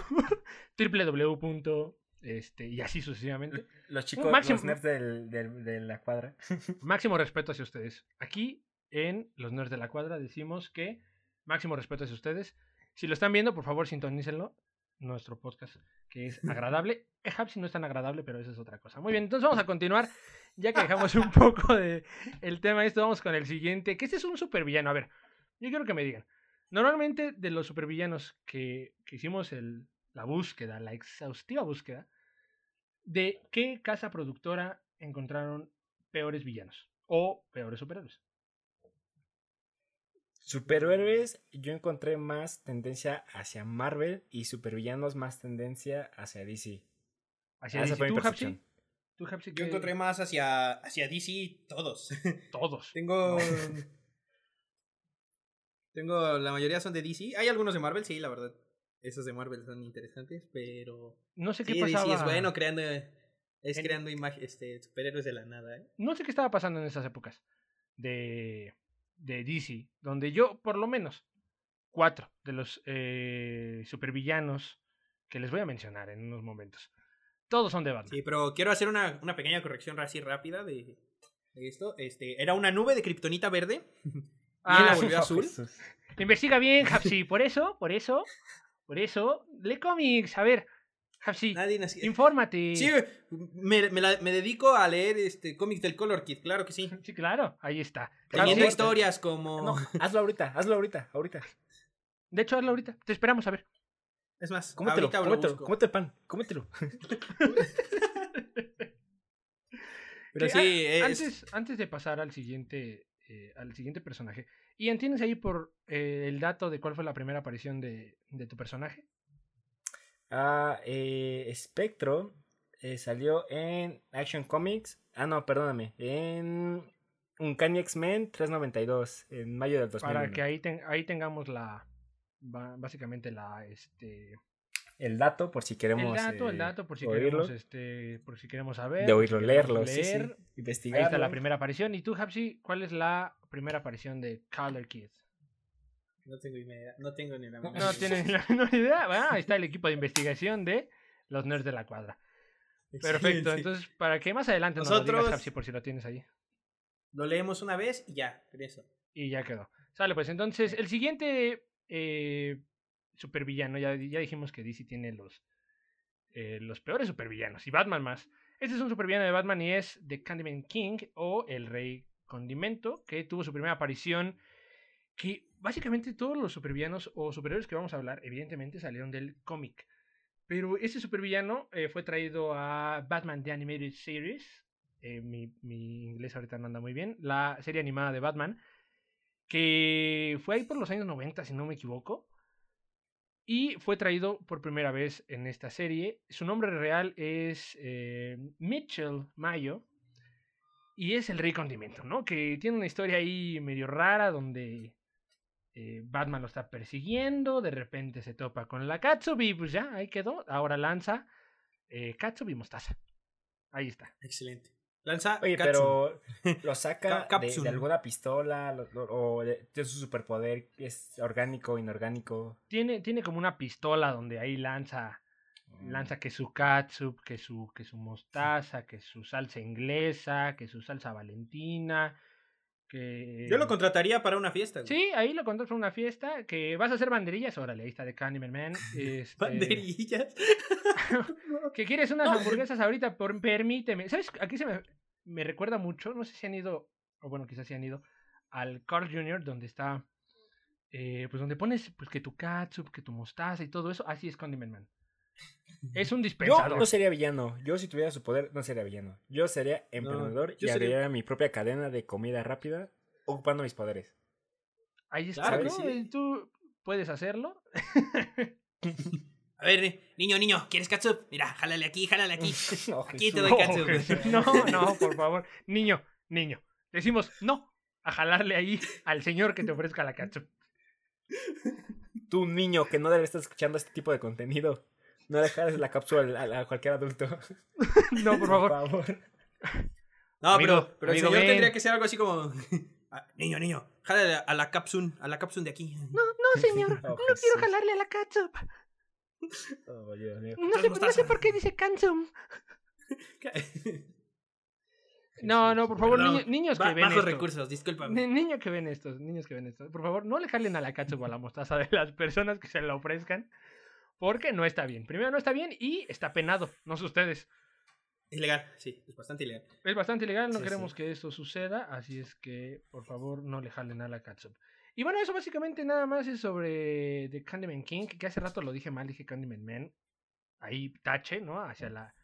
www. Este, y así sucesivamente.
Los chicos,
máximo-
los nerds del, del- de la cuadra.
Máximo respeto hacia ustedes. Aquí en Los Nerds de la Cuadra decimos que máximo respeto hacia ustedes. Si lo están viendo, por favor, sintonícenlo. Nuestro podcast, que es agradable. Eh, Hapsi no es tan agradable, pero eso es otra cosa. Muy bien, entonces vamos a continuar. Ya que dejamos un poco de el tema esto, vamos con el siguiente. Que este es un supervillano. A ver, yo quiero que me digan. Normalmente de los supervillanos que, que hicimos el, la búsqueda, la exhaustiva búsqueda, ¿de qué casa productora encontraron peores villanos? O peores superhéroes.
Superhéroes, yo encontré más tendencia hacia Marvel y supervillanos más tendencia hacia DC.
Hacia
Ah, esa
DC.
fue mi
¿Tú, Hapsi?
percepción.
¿Tú, Hapsi,
Yo encontré más hacia, hacia DC todos.
Todos.
Tengo. Tengo. La mayoría son de DC. Hay algunos de Marvel, sí, la verdad. Esos de Marvel son interesantes, pero.
No sé qué
Sí,
pasaba.
DC es bueno creando. Es
En-
creando este, superhéroes de la nada, ¿eh?
No sé qué estaba pasando en esas épocas de, de DC, donde yo, por lo menos, cuatro de los eh, supervillanos que les voy a mencionar en unos momentos, todos son de Batman.
Sí, pero quiero hacer una, una pequeña corrección así rápida de, de esto. Este, era una nube de kriptonita verde. ¿Quién la
Ah,
volvió azul?
Investiga bien, Hapsi. Por eso, por eso, por eso, lee cómics. A ver, Hapsi,
Nadie nació.
infórmate.
Sí, me, me la- me dedico a leer este cómics del Color Kid, claro que sí.
Sí, claro, ahí está.
Teniendo historias como.
No, hazlo ahorita, hazlo ahorita, ahorita.
de hecho, hazlo ahorita. Te esperamos a ver.
Es más,
Cómetelo, cómetelo,
busco.
cómete el pan, cómetelo.
Pero sí,
a-
es.
antes, antes de pasar al siguiente, eh, al siguiente personaje, Ian, ¿tienes ahí por eh, el dato de cuál fue la primera aparición de, de tu personaje?
Ah, eh, Spectro eh, salió en Action Comics. Ah, no, perdóname. En Uncanny X-Men 392, en mayo del 2001.
Para que ahí, ten- ahí tengamos la, básicamente la, este,
El dato, por si queremos.
el dato, el
eh,
dato, por si
oírlo.
queremos, este, por si queremos saber.
De
si
oírlo,
queremos
leerlo, sí, sí.
leer.
Investigarlo.
Ahí está la primera aparición. ¿Y tú, Hapsi, cuál es la primera aparición de Color Kid?
No tengo idea. No tengo ni la menor
No
idea.
tienen la menor idea. Bueno, ahí está el equipo de investigación de los nerds de la cuadra. Perfecto.
Sí.
Entonces, para que más adelante nos lo
Nosotros-
digas, Hapsi, por si lo tienes ahí.
Lo leemos una vez y ya, eso.
Y ya quedó. Sale, pues entonces, el siguiente eh, supervillano, ya, ya dijimos que DC tiene los, eh, los peores supervillanos, y Batman más. Este es un supervillano de Batman y es The Candyman King o el Rey Condimento, que tuvo su primera aparición, que básicamente todos los supervillanos o superiores que vamos a hablar, evidentemente salieron del cómic. Pero este supervillano eh, fue traído a Batman The Animated Series. eh, mi, mi inglés ahorita no anda muy bien. La serie animada de Batman que fue ahí por los años 90, si no me equivoco, y fue traído por primera vez en esta serie. Su nombre real es eh, Mitchell Mayo, y es el Rey Condimento, ¿no? Que tiene una historia ahí medio rara donde eh, Batman lo está persiguiendo, de repente se topa con la Katsubi, y pues ya, ahí quedó. Ahora lanza eh, Katsubi Mostaza. Ahí está.
Excelente. Lanza.
Oye, pero lo saca
Ca-
de, alguna pistola lo- lo- o de, de su superpoder, es orgánico, inorgánico.
Tiene, tiene como una pistola donde ahí lanza lanza que su catsup, que su, que su mostaza, que su salsa inglesa, que su salsa valentina, que...
Yo lo contrataría para una fiesta. güey.
Sí, ahí lo contratas para una fiesta, que vas a hacer banderillas, órale, ahí está de Candyman Man. este,
Banderillas.
que quieres unas hamburguesas ahorita, por, permíteme. ¿Sabes? Aquí se me, me recuerda mucho, no sé si han ido, o bueno, quizás si han ido, al Carl Jr., donde está, eh, pues donde pones, pues que tu catsup, que tu mostaza y todo eso, así es Condiment Man. Es un
Yo
dispensador.
no sería villano. Yo si tuviera su poder no sería villano. Yo sería emprendedor
yo
y
sería-
abriría mi propia cadena de comida rápida ocupando mis poderes.
Ahí está,
Claro
Tú puedes hacerlo.
A ver, niño, niño, ¿quieres catsup? Mira, jálale aquí, jálale aquí.
No,
Aquí te doy
No,
catsup.
Jesús, no, no, por favor. Niño, niño. Decimos no a jalarle ahí al señor que te ofrezca la catsup.
Tú, niño, que no debe estar escuchando este tipo de contenido. No dejes la cápsula a, a cualquier adulto.
No, por favor.
No,
Amigo,
pero, pero el señor tendría que ser algo así como. Ah, niño, niño, jálale a la capsun, a la capsun de aquí.
No, no, señor.
Oh,
no
Jesús.
quiero jalarle a la catsup.
Oh, Dios mío.
No sé, no sé por qué dice cansum. No, no, por favor, niño- niños que
ba-
ven
Bajos
esto.
recursos, discúlpame.
Ni- Niños que ven estos, niños que ven esto. Por favor, no le jalen a la catsup o a la mostaza de las personas que se la ofrezcan. Porque no está bien. Primero, no está bien y está penado. No sé ustedes.
Ilegal, sí, es bastante ilegal.
Es bastante ilegal, no
Sí,
queremos
sí.
que esto suceda, así es que por favor no le jalen a la catsup. Y bueno, eso básicamente nada más es sobre The Candyman King, que hace rato lo dije mal, dije Candyman Man. Ahí tache, ¿no? Hacia la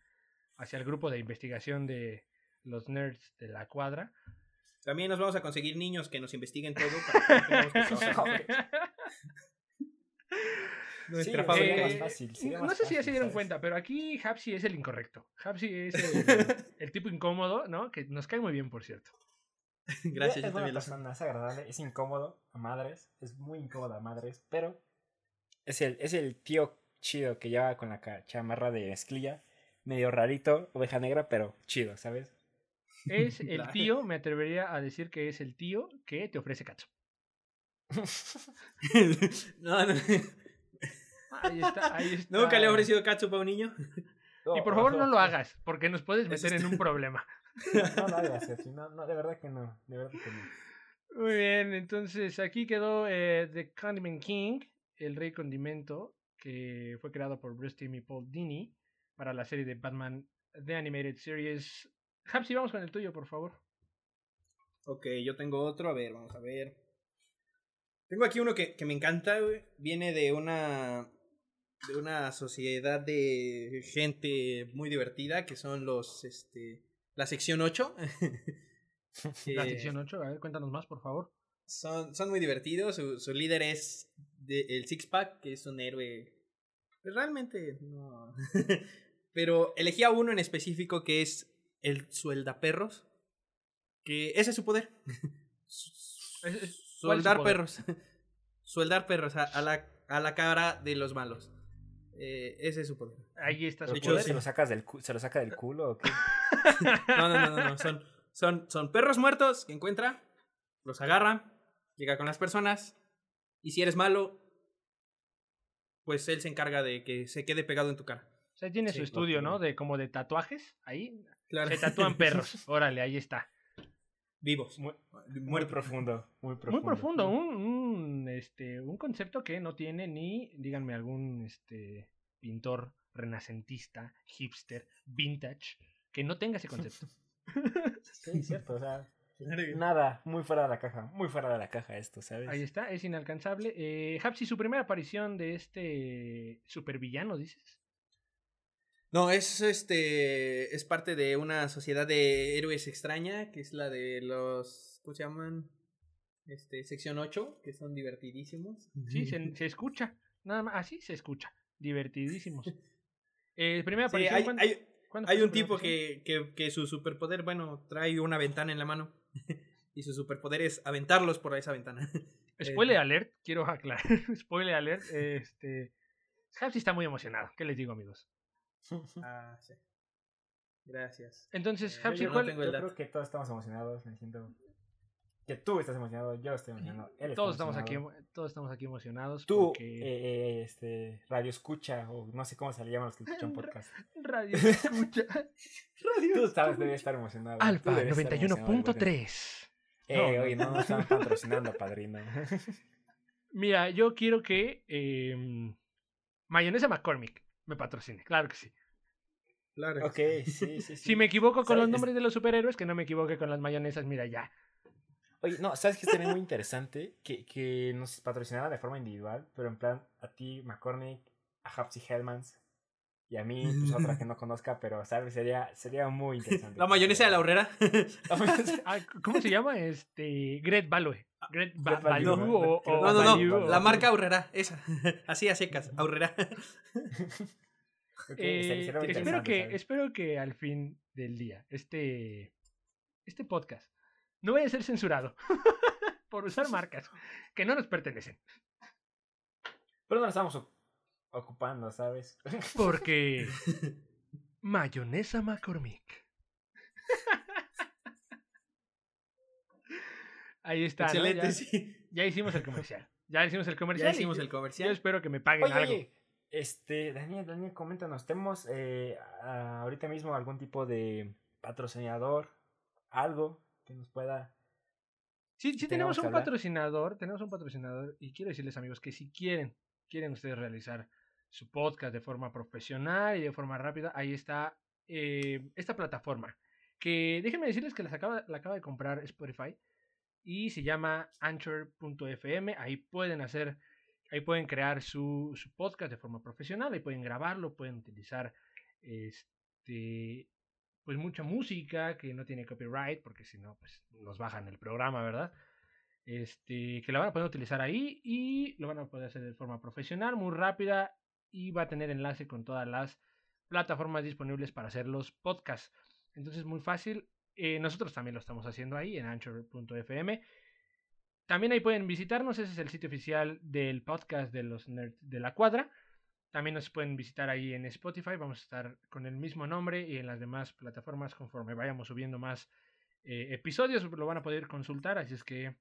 hacia el grupo de investigación de los nerds de la cuadra.
También nos vamos a conseguir niños que nos investiguen todo para que no que. Nuestra
Sí,
fábrica.
sería
Eh,
más fácil, sería
no
más
sé si ya se dieron
¿sabes?
cuenta, pero aquí Hapsi es el incorrecto. Hapsi es el, el tipo incómodo, ¿no? Que nos cae muy bien, por cierto.
Gracias,
es
yo
buena
también lo sé.
persona, es agradable, es incómodo a madres, es muy incómodo a madres, pero es el, es el tío chido que lleva con la chamarra de esclilla, medio rarito, oveja negra, pero chido, ¿sabes?
Es el tío, me atrevería a decir que es el tío que te ofrece catsup.
no, no.
Ahí está, ahí está.
¿Nunca le he ofrecido catsup a un niño?
Y por favor no lo hagas, porque nos puedes meter en un problema.
No lo hagas, no, no, de verdad que no, de verdad que no.
Muy bien, entonces aquí quedó eh, The Condiment King, el rey condimento, que fue creado por Bruce Timm y Paul Dini para la serie de Batman The Animated Series. Hapsi, vamos con el tuyo, por favor.
Ok, yo tengo otro, a ver, vamos a ver. Tengo aquí uno que, que me encanta, güey. Viene de una de una sociedad de gente muy divertida que son los este la sección 8.
La
Eh,
sección 8, a ver, cuéntanos más, por favor.
son, son muy divertidos. Su, su líder es de- el Six Pack, que es un héroe. pues, Realmente no. Pero elegí a uno en específico que es el Sueldaperros. Que ese es su poder.
Es- es- ¿cuál es su
Sueldar perros. Sueldar perros a, a la, a la cara de los malos. Eh, ese es su poder.
Ahí está su
¿Pero
De hecho,
poder.
qué, ¿Se lo sacas del se lo saca del culo o qué?
No, no, no, no, no. Son, son, son perros muertos que encuentra, los agarra, llega con las personas, y si eres malo, pues él se encarga de que se quede pegado en tu cara.
O sea, tiene
Sí,
su estudio. ¿no? De como de tatuajes. Ahí
Claro.
se tatúan perros. Órale, ahí está.
Vivos.
Muy, muy profundo, muy profundo.
Muy profundo, un, un, este, un concepto que no tiene ni, díganme, algún este, pintor renacentista, hipster, vintage, que no tenga ese concepto.
Sí, cierto, o sea,
Claro.
nada, muy fuera de la caja, muy fuera de la caja esto, ¿sabes?
Ahí está, es inalcanzable. Eh, Hapsi, su primera aparición de este supervillano, dices.
No, es este. Es parte de una sociedad de héroes extraña, que es la de los. ¿Cómo se llaman? Este, sección 8, que son divertidísimos.
Sí, se, se escucha. Nada más, así se escucha. Divertidísimos. Eh, primera
Sí,
aparición.
hay,
¿cuándo-
hay,
cuándo
un tipo que, que, que su superpoder, bueno, trae una ventana en la mano. y su superpoder es aventarlos por esa ventana.
Spoiler
Eh,
alert, quiero aclarar. Spoiler alert. Este. Hapsi está muy emocionado. ¿Qué les digo, amigos?
ah, sí. Gracias.
Entonces,
Eh,
Hapsi,
yo
no
¿cuál-
tengo el
yo
dato.
creo que todos estamos emocionados, me siento que tú estás emocionado, yo estoy emocionado, él está
todos estamos aquí,
emocionado.
todos estamos aquí emocionados.
Tú,
porque...
eh, eh, este, radio escucha, o no sé cómo se le llaman los que escuchan podcast.
Radio escucha.
Tú sabes, debes estar emocionado.
Alfa
debes estar emocionado, igual.
91.3.
Eh,
No, no.
oye, no nos están patrocinando, padrino.
Mira, yo quiero que eh, Mayonesa McCormick me patrocine. Claro que sí.
Claro.
ok, sí, sí, sí.
Si me equivoco con los nombres de los superhéroes, que no me equivoque con las mayonesas, mira ya.
Oye, no, ¿sabes qué sería muy interesante? Que, que nos patrocinara de forma individual, pero en plan, a ti, McCormick, a Hapsy Hellmans, y a mí, pues otra que no conozca, pero, ¿sabes? Sería, sería muy interesante.
La mayonesa de la horrera.
Ah, ¿Cómo se llama? Este. Gret Value. Gret Ba-
Gret Value,
Value
¿no?
o, o
No, no,
Value
no. La marca Aurrera, esa. Así a secas, Aurrera.
Eh, espero, que,
¿sabes?
espero que al fin del día, este, este podcast no vaya a ser censurado por usar marcas que no nos pertenecen.
Pero no nos estamos o- ocupando, ¿sabes?
Porque mayonesa McCormick. Ahí está. ¿no?
Excelente,
Ya,
sí.
ya hicimos el comercial. Ya hicimos el comercial.
Ya hicimos
yo-
el
Yo
comercial.
espero que me paguen
Oye,
algo.
oye, este, Daniel, Daniel, coméntanos, ¿tenemos eh, ahorita mismo algún tipo de patrocinador, algo que nos pueda...
Sí, sí tenemos un
hablar.
patrocinador, tenemos un patrocinador y quiero decirles amigos que si quieren, quieren ustedes realizar su podcast de forma profesional y de forma rápida, ahí está eh, esta plataforma que déjenme decirles que las acaba, la acaba de comprar Spotify y se llama Anchor.fm, ahí pueden hacer, ahí pueden crear su, su podcast de forma profesional, ahí pueden grabarlo, pueden utilizar este pues mucha música que no tiene copyright, porque si no, pues nos bajan el programa, ¿verdad? Este, que la van a poder utilizar ahí y lo van a poder hacer de forma profesional, muy rápida y va a tener enlace con todas las plataformas disponibles para hacer los podcasts. Entonces, muy fácil. Eh, nosotros también lo estamos haciendo ahí en anchor.fm. También ahí pueden visitarnos, ese es el sitio oficial del podcast de los nerds de la cuadra. También nos pueden visitar ahí en Spotify. Vamos a estar con el mismo nombre y en las demás plataformas conforme vayamos subiendo más eh, episodios. Lo van a poder consultar. Así es que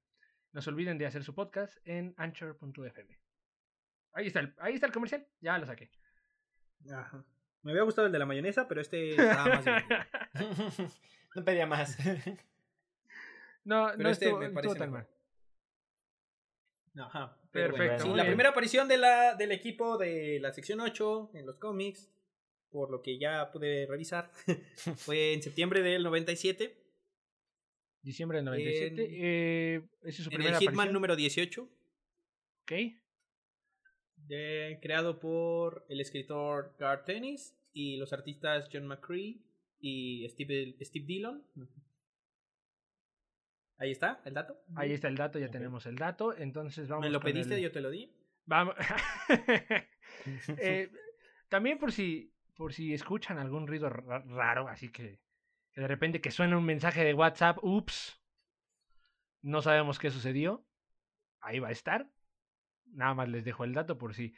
no se olviden de hacer su podcast en anchor.fm. Ahí está, el, ahí está el comercial. Ya lo saqué.
Ajá. Me había gustado el de la mayonesa, pero este estaba más divertido.
no pedía más.
No,
Pero
no
este
estuvo,
me parece
tan mal.
Ajá. bueno,
Perfecto,
sí, la
bien.
primera aparición de la, del equipo de la sección 8 en los cómics, por lo que ya pude revisar, fue en septiembre del 97.
Diciembre del 97. eh, esa es su
En
primera
el Hitman
aparición.
número 18,
Ok.
De- creado por el escritor Garth Tennis y los artistas John McCree y Steve, Steve Dillon. Ahí está, el dato.
Ahí está el dato, ya tenemos el dato. Entonces vamos
Me lo pediste,
el-
yo te lo di.
Vamos. Eh, también por si, por si escuchan algún ruido ra- raro, así que, que de repente que suena un mensaje de WhatsApp, ups, no sabemos qué sucedió. Ahí va a estar. Nada más les dejo el dato por si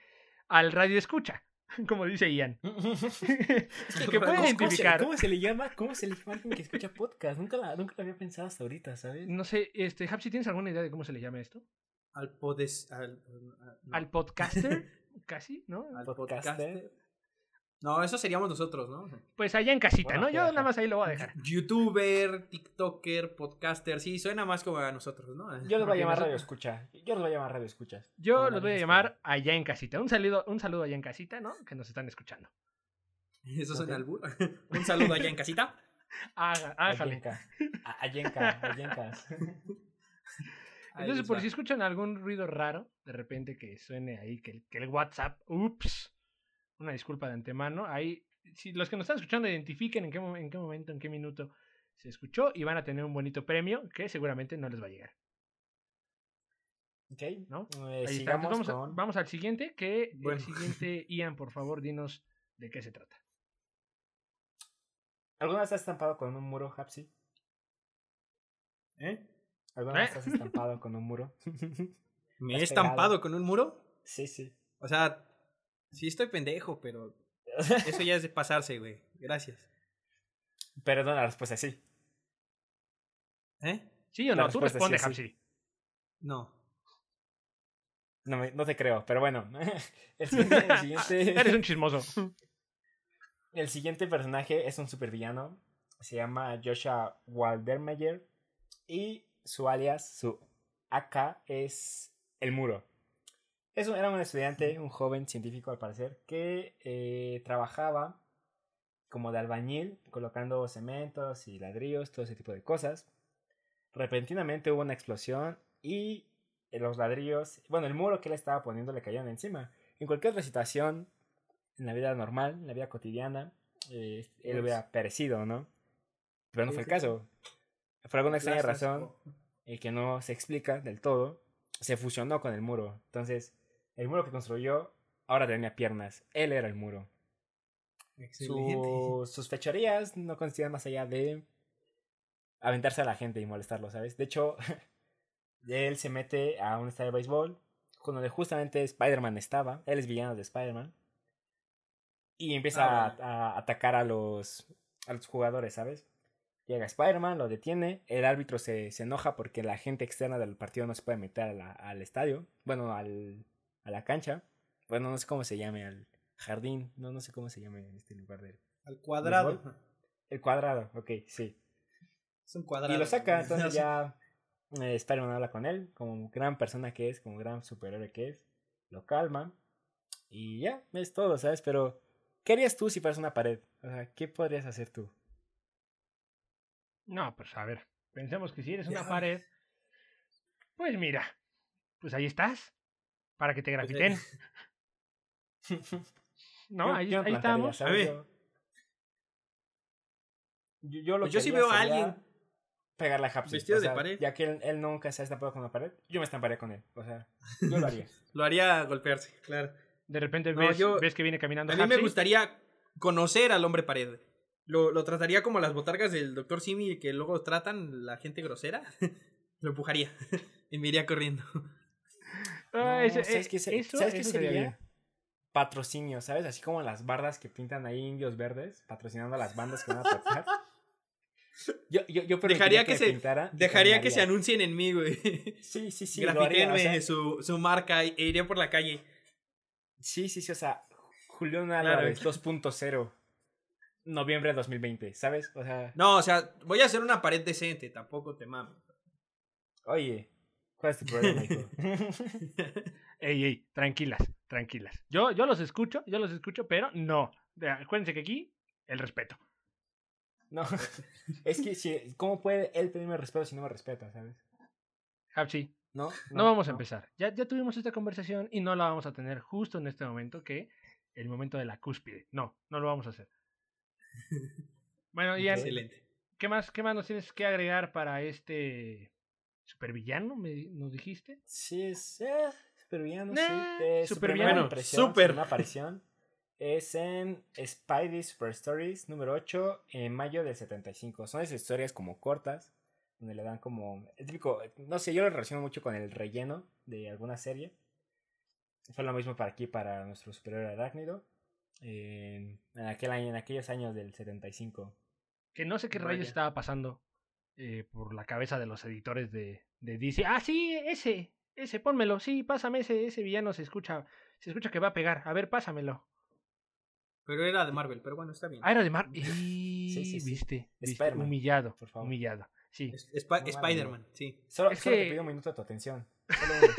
al radio escucha, como dice Ian. que puede
¿Cómo se-
identificar.
¿Cómo se le llama? ¿Cómo se le llama a alguien que escucha podcast? Nunca, la, nunca lo había pensado hasta ahorita, ¿sabes?
No sé, este, Hapsi, ¿tienes alguna idea de cómo se le llama esto?
Al podes. Al, al- no,
Al podcaster, casi, ¿no?
al
podcaster.
podcaster. No, eso seríamos nosotros, ¿no?
Pues allá en casita,
Bueno,
¿no? Yo nada más ahí lo voy a dejar.
Youtuber, TikToker, podcaster, sí, suena más como a nosotros, ¿no?
Yo los voy a llamar Radio Escucha. Yo los voy a llamar Radio Escuchas.
Yo los voy a llamar allá en casita. Un saludo, un saludo allá en casita, ¿no? Que nos están escuchando.
Eso suena
Ok.
albur. Un saludo allá en casita.
Haga, hágale.
Ayenka. A- Ayenka, Ayenkas.
Ahí
Entonces, por si escuchan algún ruido raro, de repente que suene ahí, que, el- que el WhatsApp, ups, una disculpa de antemano. Ahí, si los que nos están escuchando identifiquen en qué, en qué momento, en qué minuto se escuchó y van a tener un bonito premio que seguramente no les va a llegar.
Ok.
¿No?
Eh,
Ahí está. Vamos, a- vamos al siguiente, que
Bueno.
el siguiente, Ian, por favor, dinos de qué se trata.
¿Alguna vez has estampado con un muro, Hapsi?
¿Eh?
¿Alguna vez
¿Eh?
has estampado con un muro?
¿Me
Has
he estampado
pegado.
con un muro?
sí, sí.
O sea, sí estoy pendejo, pero eso ya es de pasarse, güey. Gracias.
Perdón, la respuesta es sí.
¿Eh?
¿Sí o
La
no? Tú
respuesta
responde,
es sí.
No.
No, me- no te creo, pero bueno. El siguiente, el siguiente,
Eres un chismoso.
el siguiente personaje es un supervillano. Se llama Joshua Waldermeyer. Y su alias, su AK, es el muro. Es un- era un estudiante, un joven científico al parecer, que eh, trabajaba como de albañil, colocando cementos y ladrillos, todo ese tipo de cosas. Repentinamente hubo una explosión y eh, los ladrillos, bueno, el muro que él estaba poniendo le cayeron encima. En cualquier otra situación, en la vida normal, en la vida cotidiana, eh, él
Pues-
hubiera perecido, ¿no? Pero no fue el caso. Por alguna extraña razón, y que no se explica del todo, se fusionó con el muro. Entonces, el muro que construyó ahora tenía piernas. Él era el muro. Su- sus fechorías no consistían más allá de aventarse a la gente y molestarlo, ¿sabes? De hecho, él se mete a un estadio de béisbol donde justamente Spider-Man estaba. Él es villano de Spider-Man. Y empieza
Ah,
a, a atacar a los, a los jugadores, ¿sabes? Llega Spider-Man, lo detiene. El árbitro se, se enoja porque la gente externa del partido no se puede meter a la- al estadio. Bueno, al, a la cancha. Bueno, no sé cómo se llame, al jardín. No, no sé cómo se llame este lugar de...
Al cuadrado.
¿Béisbol? El cuadrado, ok, sí.
Es un cuadrado.
Y lo saca, entonces ya eh, Spider-Man habla con él, como gran persona que es, como gran superhéroe que es, lo calma y ya, es todo, ¿sabes? Pero, ¿qué harías tú si fueras una pared? O sea, ¿qué podrías hacer tú?
No, pues a ver, pensemos que si eres una
Ya.
pared, pues mira, pues ahí estás, para que te
Pues,
grafiten.
eh,
No,
Yo-
ahí, ahí
plantaría,
estamos.
¿sabes?
A ver.
Yo, yo lo
Pues yo
que
sí veo a alguien
Pegarle a Hapsi.
vestido
o
de pared.
Ya que él, él nunca se ha estampado con una pared, yo me estamparía con él. O sea, yo lo haría.
Lo haría golpearse, claro.
De repente
No,
ves,
yo-
ves que viene caminando
A mí me gustaría conocer al hombre pared. Lo, lo trataría como las botargas del Dr. Simi que luego tratan la gente grosera. lo empujaría y me iría corriendo.
No,
ese-
¿sabes
eh,
qué se-
eso,
¿sabes qué
eso sería.
Patrocinio, ¿sabes? Así como las bardas que pintan ahí indios verdes, patrocinando a las bandas que van a tocar. Yo, yo, yo
Dejaría que se-
pintara
Dejaría que se anuncien en mí, güey.
Sí, sí, sí. haría,
Grafitenme
o sea,
su, su marca e iría por la calle.
sí, sí, sí. O sea, Julián
Claro.
Álvarez 2.0. Noviembre de 2020, ¿sabes? O sea,
No, o sea, voy a hacer una pared decente, tampoco te mames.
Oye, ¿cuál es tu problema, hijo?
Ey, ey, tranquilas, tranquilas. Yo, yo los escucho, yo los escucho, pero no. De- Acuérdense que aquí, el respeto.
no, es que, si, ¿cómo puede él pedirme respeto si no me respeta, sabes?
Hapsi,
No,
no, vamos a empezar. Ya, ya tuvimos esta conversación y no la vamos a tener justo en este momento, que el momento de la cúspide. No, no lo vamos a hacer. Bueno, Ian.
Excelente.
¿qué más, ¿qué más nos tienes que agregar para este supervillano, me, nos dijiste?
Sí, es eh, supervillano,
Nah,
sí. Eh, su
supervillano.
Bueno, super.
primera aparición es en Spidey Super Stories número 8 en mayo del 75. Son esas historias como cortas, donde le dan como... El típico, no sé, yo lo relaciono mucho con el relleno de alguna serie. Fue lo mismo para aquí, para nuestro superior arácnido. En, en aquel año, en aquellos años del 75.
Que no sé qué rayos estaba pasando eh, por la cabeza de los editores de, de DC. Ah, sí, ese, ese, pónmelo. Sí, pásame ese, ese villano se escucha, se escucha que va a pegar. A ver, pásamelo.
Pero era de Marvel, pero bueno, está bien.
Ah, era de Mar. Y
Sí, sí, sí.
viste, humillado,
por favor.
humillado. Sí.
Es- Spider-Man, sí.
Solo,
Es
solo
que-
te pido un minuto de tu atención. Solo.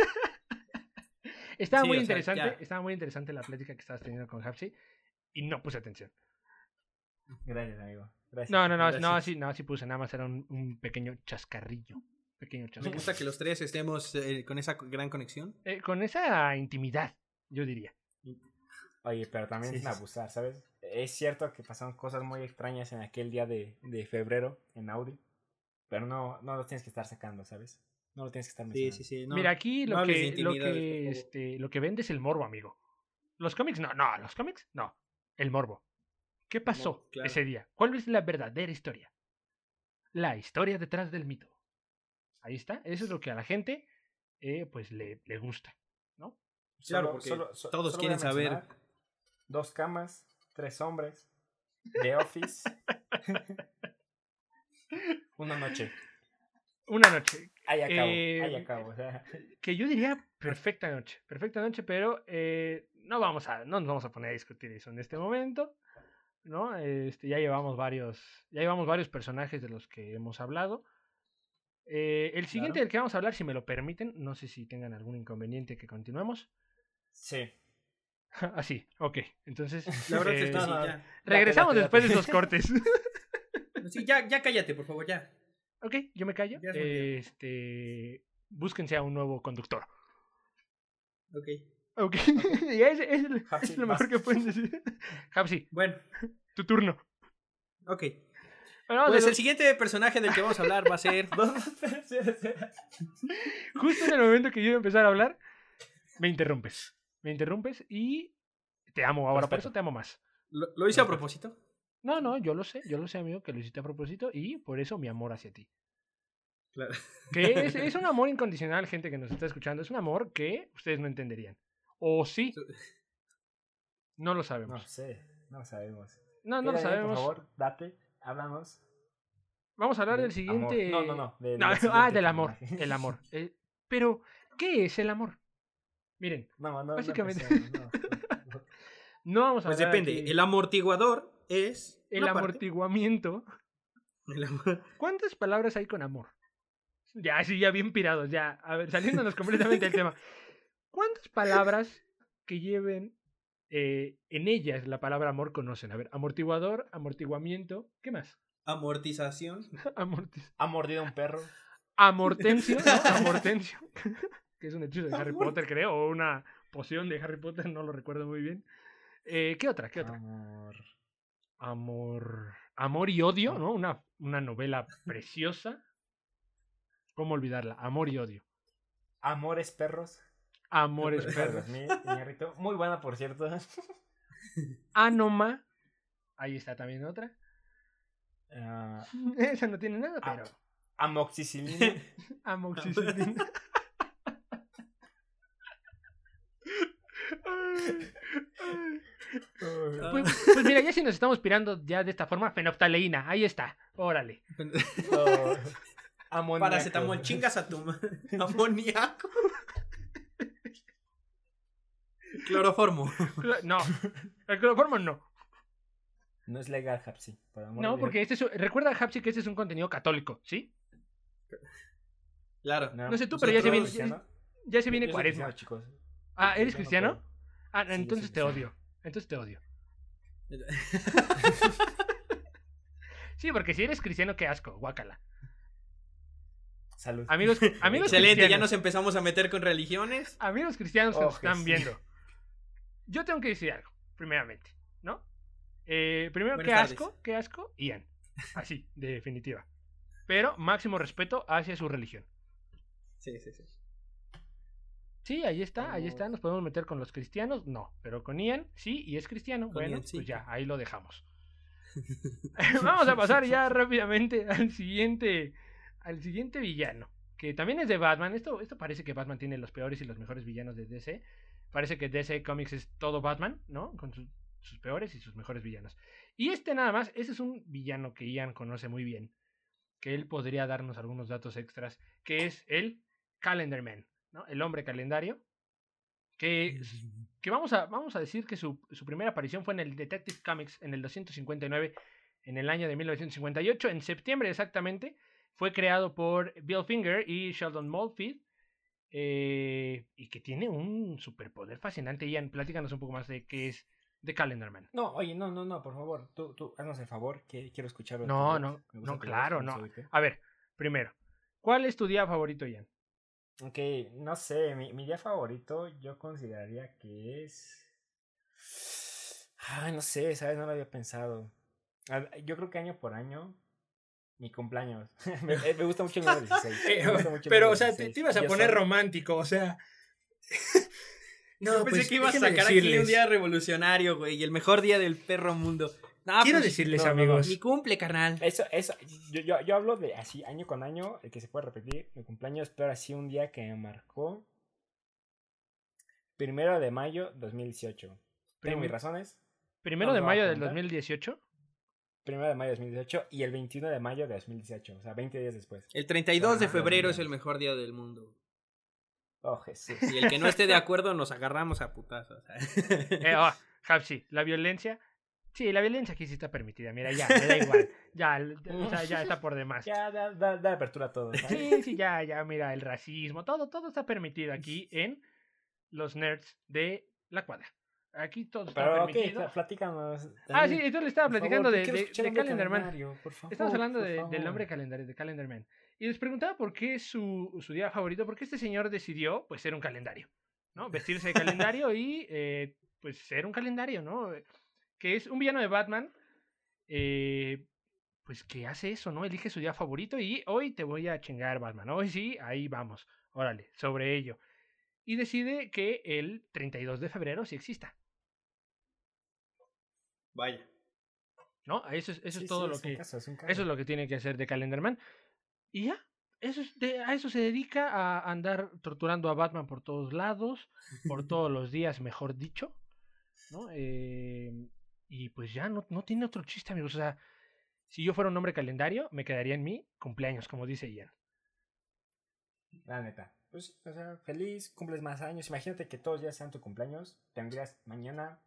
Estaba
Sí,
muy
sea,
interesante, estaba muy interesante la plática que estabas teniendo con Hapsi y no puse atención.
Gracias, amigo. Gracias.
No, no, no, no,
Gracias.
sí, no, sí puse, nada más era un, un pequeño chascarrillo. Pequeño
Me
chascarrillo.
gusta que los tres estemos eh, con esa gran conexión.
Eh, con esa intimidad, yo diría.
Oye, pero también
Sí,
sin
sí, sí.
abusar, ¿sabes? Es cierto que pasaron cosas muy extrañas en aquel día de, de febrero en Audi, pero no, no lo tienes que estar sacando, ¿sabes? No lo tienes que estar
Sí,
mencionando.
sí, sí. no.
Mira, aquí
no
lo que, lo, que, este, lo que vende es el morbo, amigo. Los cómics, no, no, los cómics, no. El morbo. ¿Qué pasó
claro.
ese día? ¿Cuál es la verdadera historia? La historia detrás del mito. Ahí está. Eso es lo que a la gente, eh, pues, le, le gusta, ¿no?
Claro, porque todos
voy a
quieren saber.
Dos camas, tres hombres, The Office, una noche.
Una noche.
Ahí acabo,
Eh,
ahí acabo. o sea,
Que yo diría perfecta noche. Perfecta noche, pero eh, no vamos a, no nos vamos a poner a discutir eso en este momento. ¿No? Este, ya llevamos varios. Ya llevamos varios personajes de los que hemos hablado. Eh, el siguiente
Claro.
del que vamos a hablar, si me lo permiten, no sé si tengan algún inconveniente que continuemos.
sí.
Así, ok. Entonces,
La verdad
eh,
sí, ya.
regresamos después de esos cortes.
Sí, ya, ya cállate, por favor, ya.
ok, yo me callo.
Es.
Este, búsquense a un nuevo conductor.
Ok.
Ok, ya es, es-
Hapsi,
es lo mejor que pueden decir. Hapsi,
Bueno,
tu turno.
ok.
Bueno,
Pues el siguiente personaje del que vamos a hablar va a ser.
Justo en el momento que yo iba a empezar a hablar, me interrumpes. Me interrumpes y te amo. Ahora por eso te amo más.
¿Lo, lo hice a propósito?
No, no, yo lo sé, yo lo sé, amigo, que lo hiciste a propósito y por eso mi amor hacia ti.
Claro.
Que es, es un amor incondicional, gente que nos está escuchando. Es un amor que ustedes no entenderían. O sí, no lo
No
sabemos.
sé, no sabemos.
No, no lo sabemos.
Por favor, date, háblanos.
Vamos a hablar del
del
siguiente.
amor. No, no, no. de-
No, ah, del amor.
personaje.
El amor. Eh, pero, ¿qué es el amor? Miren,
No, no, no
Básicamente.
no.
no vamos a
Pues
hablar
depende.
aquí-
El amortiguador es.
el amortiguamiento.
El amor-
¿Cuántas palabras hay con amor? Ya, sí, ya bien pirados, ya. A ver, saliéndonos completamente del tema. ¿Cuántas palabras que lleven eh, en ellas la palabra amor conocen? A ver, amortiguador, amortiguamiento, ¿qué más?
Amortización.
Amorti-
¿Ha mordido un perro?
amortencio, ¿no? Amortencio. que es un hechizo de Harry
Amor-
Potter, creo, o una poción de Harry Potter, no lo recuerdo muy bien. Eh, ¿Qué otra? ¿Qué otra?
Amor.
Amor. Amor y odio, ¿no? Una, una novela preciosa. ¿Cómo olvidarla? Amor y odio.
Amores perros.
Amores perros.
Muy buena, por cierto.
Anoma. Ahí está también otra.
Ah,
Esa no tiene nada, pero.
amoxicilina.
Amoxicilina. Ay, ay.
Ah.
Pues, pues mira, ya si nos estamos pirando ya de esta forma, fenoftaleína, ahí está, órale.
Oh, amoníaco.
Paracetamol, chingas a tu amoníaco. Cloroformo.
No, el cloroformo no.
No es legal, Hapsi. por amor
No, porque este es, un- recuerda, Hapsi, que este es un contenido católico, ¿sí?
Claro.
No sé tú, pero ya se viene, ya se viene cuaresma.
cristiano, chicos.
Ah, ¿eres
Yo
cristiano? Ah,
Sí,
entonces te
cristiano.
odio. Entonces te odio. Sí, porque si eres cristiano, qué asco, guácala.
Salud.
Amigos, amigos
Excelente, ya nos empezamos a meter con religiones.
Amigos cristianos que
Oh,
nos están viendo. Yo tengo que decir algo, primeramente, ¿no? Eh, primero,
Buenas
qué
tardes.
asco, qué asco, Ian. Así, de definitiva. Pero máximo respeto hacia su religión.
Sí, sí, sí.
Sí, ahí está, ahí está. Nos podemos meter con los cristianos, no. Pero con Ian, sí, y es cristiano.
Con
bueno,
Ian, sí.
pues ya, ahí lo dejamos. Vamos a pasar ya rápidamente al siguiente, al siguiente villano, que también es de Batman. Esto, esto parece que Batman tiene los peores y los mejores villanos de DC. Parece que DC Comics es todo Batman, ¿no? Con sus, sus peores y sus mejores villanos. Y este nada más, ese es un villano que Ian conoce muy bien, que él podría darnos algunos datos extras, que es el Calendar Man, ¿no? El hombre calendario, que que vamos a, vamos a decir que su, su primera aparición fue en el Detective Comics en el 259, en el año de 1958, en septiembre exactamente. Fue creado por Bill Finger y Sheldon Molfield. Eh, y que tiene un superpoder fascinante. Ian, platícanos un poco más de qué es The Calendar Man.
No, oye, no, no, no, por favor, tú, tú, haznos el favor, que quiero escucharlo.
No, no, no, claro, no. A ver, primero, ¿cuál es tu día favorito, Ian?
Ok, no sé, mi, mi día favorito yo consideraría que es... Ay, no sé, ¿sabes? No lo había pensado. Yo creo que año por año, mi cumpleaños. me, eh, me gusta mucho el número 16. me gusta mucho el
Pero,
número
o sea, te,
16.
te ibas a
Yo
poner
soy-
romántico, o sea.
No,
Yo pensé
pues,
que ibas a sacar aquí un día revolucionario, güey, y el mejor día del perro mundo. No,
Quiero
pues,
decirles,
no, no, no.
amigos.
Mi cumple, carnal.
Eso, eso, yo, yo, yo hablo de así, año con año, el que se puede repetir, mi cumpleaños, pero así un día que me marcó. Primero de mayo 2018. Tengo mis razones.
Primero
No,
de mayo del
contar.
2018.
Primero de mayo de 2018 y el 21 de mayo de 2018. O sea, 20 días después.
El 32 de febrero es
no.
el mejor día del mundo.
Oh, Jesús.
Y el que no esté de acuerdo nos agarramos a putazos.
Eh, oh, Hapsi, la violencia. Sí, la violencia aquí sí está permitida. Mira, ya, me da igual. Ya, o sea, ya está por demás.
Ya, da, da, da apertura a todo. ¿sabes?
Sí, sí, ya, ya, mira, el racismo, todo, todo está permitido aquí en los nerds de la cuadra. Aquí todo está
Pero,
permitido.
pla- platícanos.
ah, sí, entonces le estaba platicando
favor,
de, de, de
hombre
Calendar Man.
calendario, por favor,
Estamos hablando de- del
favor.
hombre calendario, de Calendar Man. Y les preguntaba por qué su, su día favorito, porque este señor decidió, pues, ser un calendario, ¿no? Vestirse de calendario y, eh, pues, ser un calendario, ¿no? Que es un villano de Batman, eh, pues, que hace eso, ¿no? Elige su día favorito y hoy te voy a chingar, Batman. Hoy sí, ahí vamos. Órale, sobre ello. Y decide que el 32 de febrero sí exista,
Vaya.
¿no? Eso es, eso
Sí,
es todo
sí,
lo
es
que...
caso, es un caso.
Eso es lo que tiene que hacer de Calendarman. Y ya, eso es de- a eso se dedica, a andar torturando a Batman por todos lados, por todos los días, mejor dicho. ¿no? Eh, y pues ya no, no tiene otro chiste, amigos. O sea, si yo fuera un hombre calendario, me quedaría en mi cumpleaños, como dice Ian.
La neta. Pues, o sea, feliz, cumples más años. Imagínate que todos ya sean tu cumpleaños. Tendrías mañana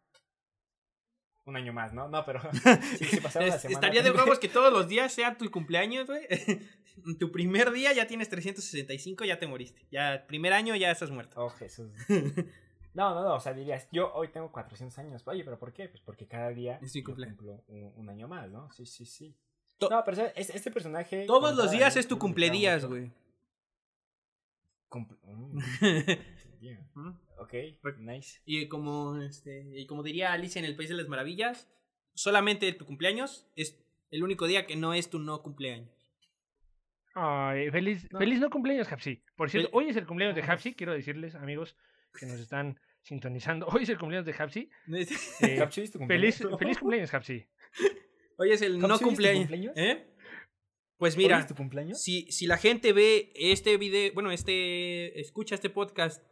un año más, ¿no? No, pero semana.
estaría de huevos que todos los días sea tu cumpleaños, güey. Tu primer día ya tienes 365, ya te moriste. Ya, primer año ya estás muerto.
Oh, Jesús. No, no, no, o sea, dirías, yo hoy tengo 400 años. Oye, ¿pero por qué? Pues porque cada día
Es mi cumpleaños.
cumplo un, un año más, ¿no? Sí, sí, sí.
To-
no, pero. Es- este personaje...
Todos los días es tu cumpledías, güey.
Cumple- mm, yeah. Ok, nice.
y como este, y como diría Alicia en el País de las Maravillas, solamente tu cumpleaños es el único día que no es tu no cumpleaños.
Ay, feliz,
No.
feliz no cumpleaños, Hapsi. Por cierto,
Fel-
hoy es el cumpleaños de. Hapsi. Quiero decirles, amigos, que nos están sintonizando. Hoy es el cumpleaños de Hapsi. Eh,
Capchi, ¿es tu
feliz,
cumpleaños?
feliz cumpleaños, Hapsi.
Hoy es el
¿Capsi,
no cumpleaños.
cumpleaños?
¿Eh? Pues
¿Hoy
mira,
es tu cumpleaños?
si, si la gente ve este video, bueno, este, escucha este podcast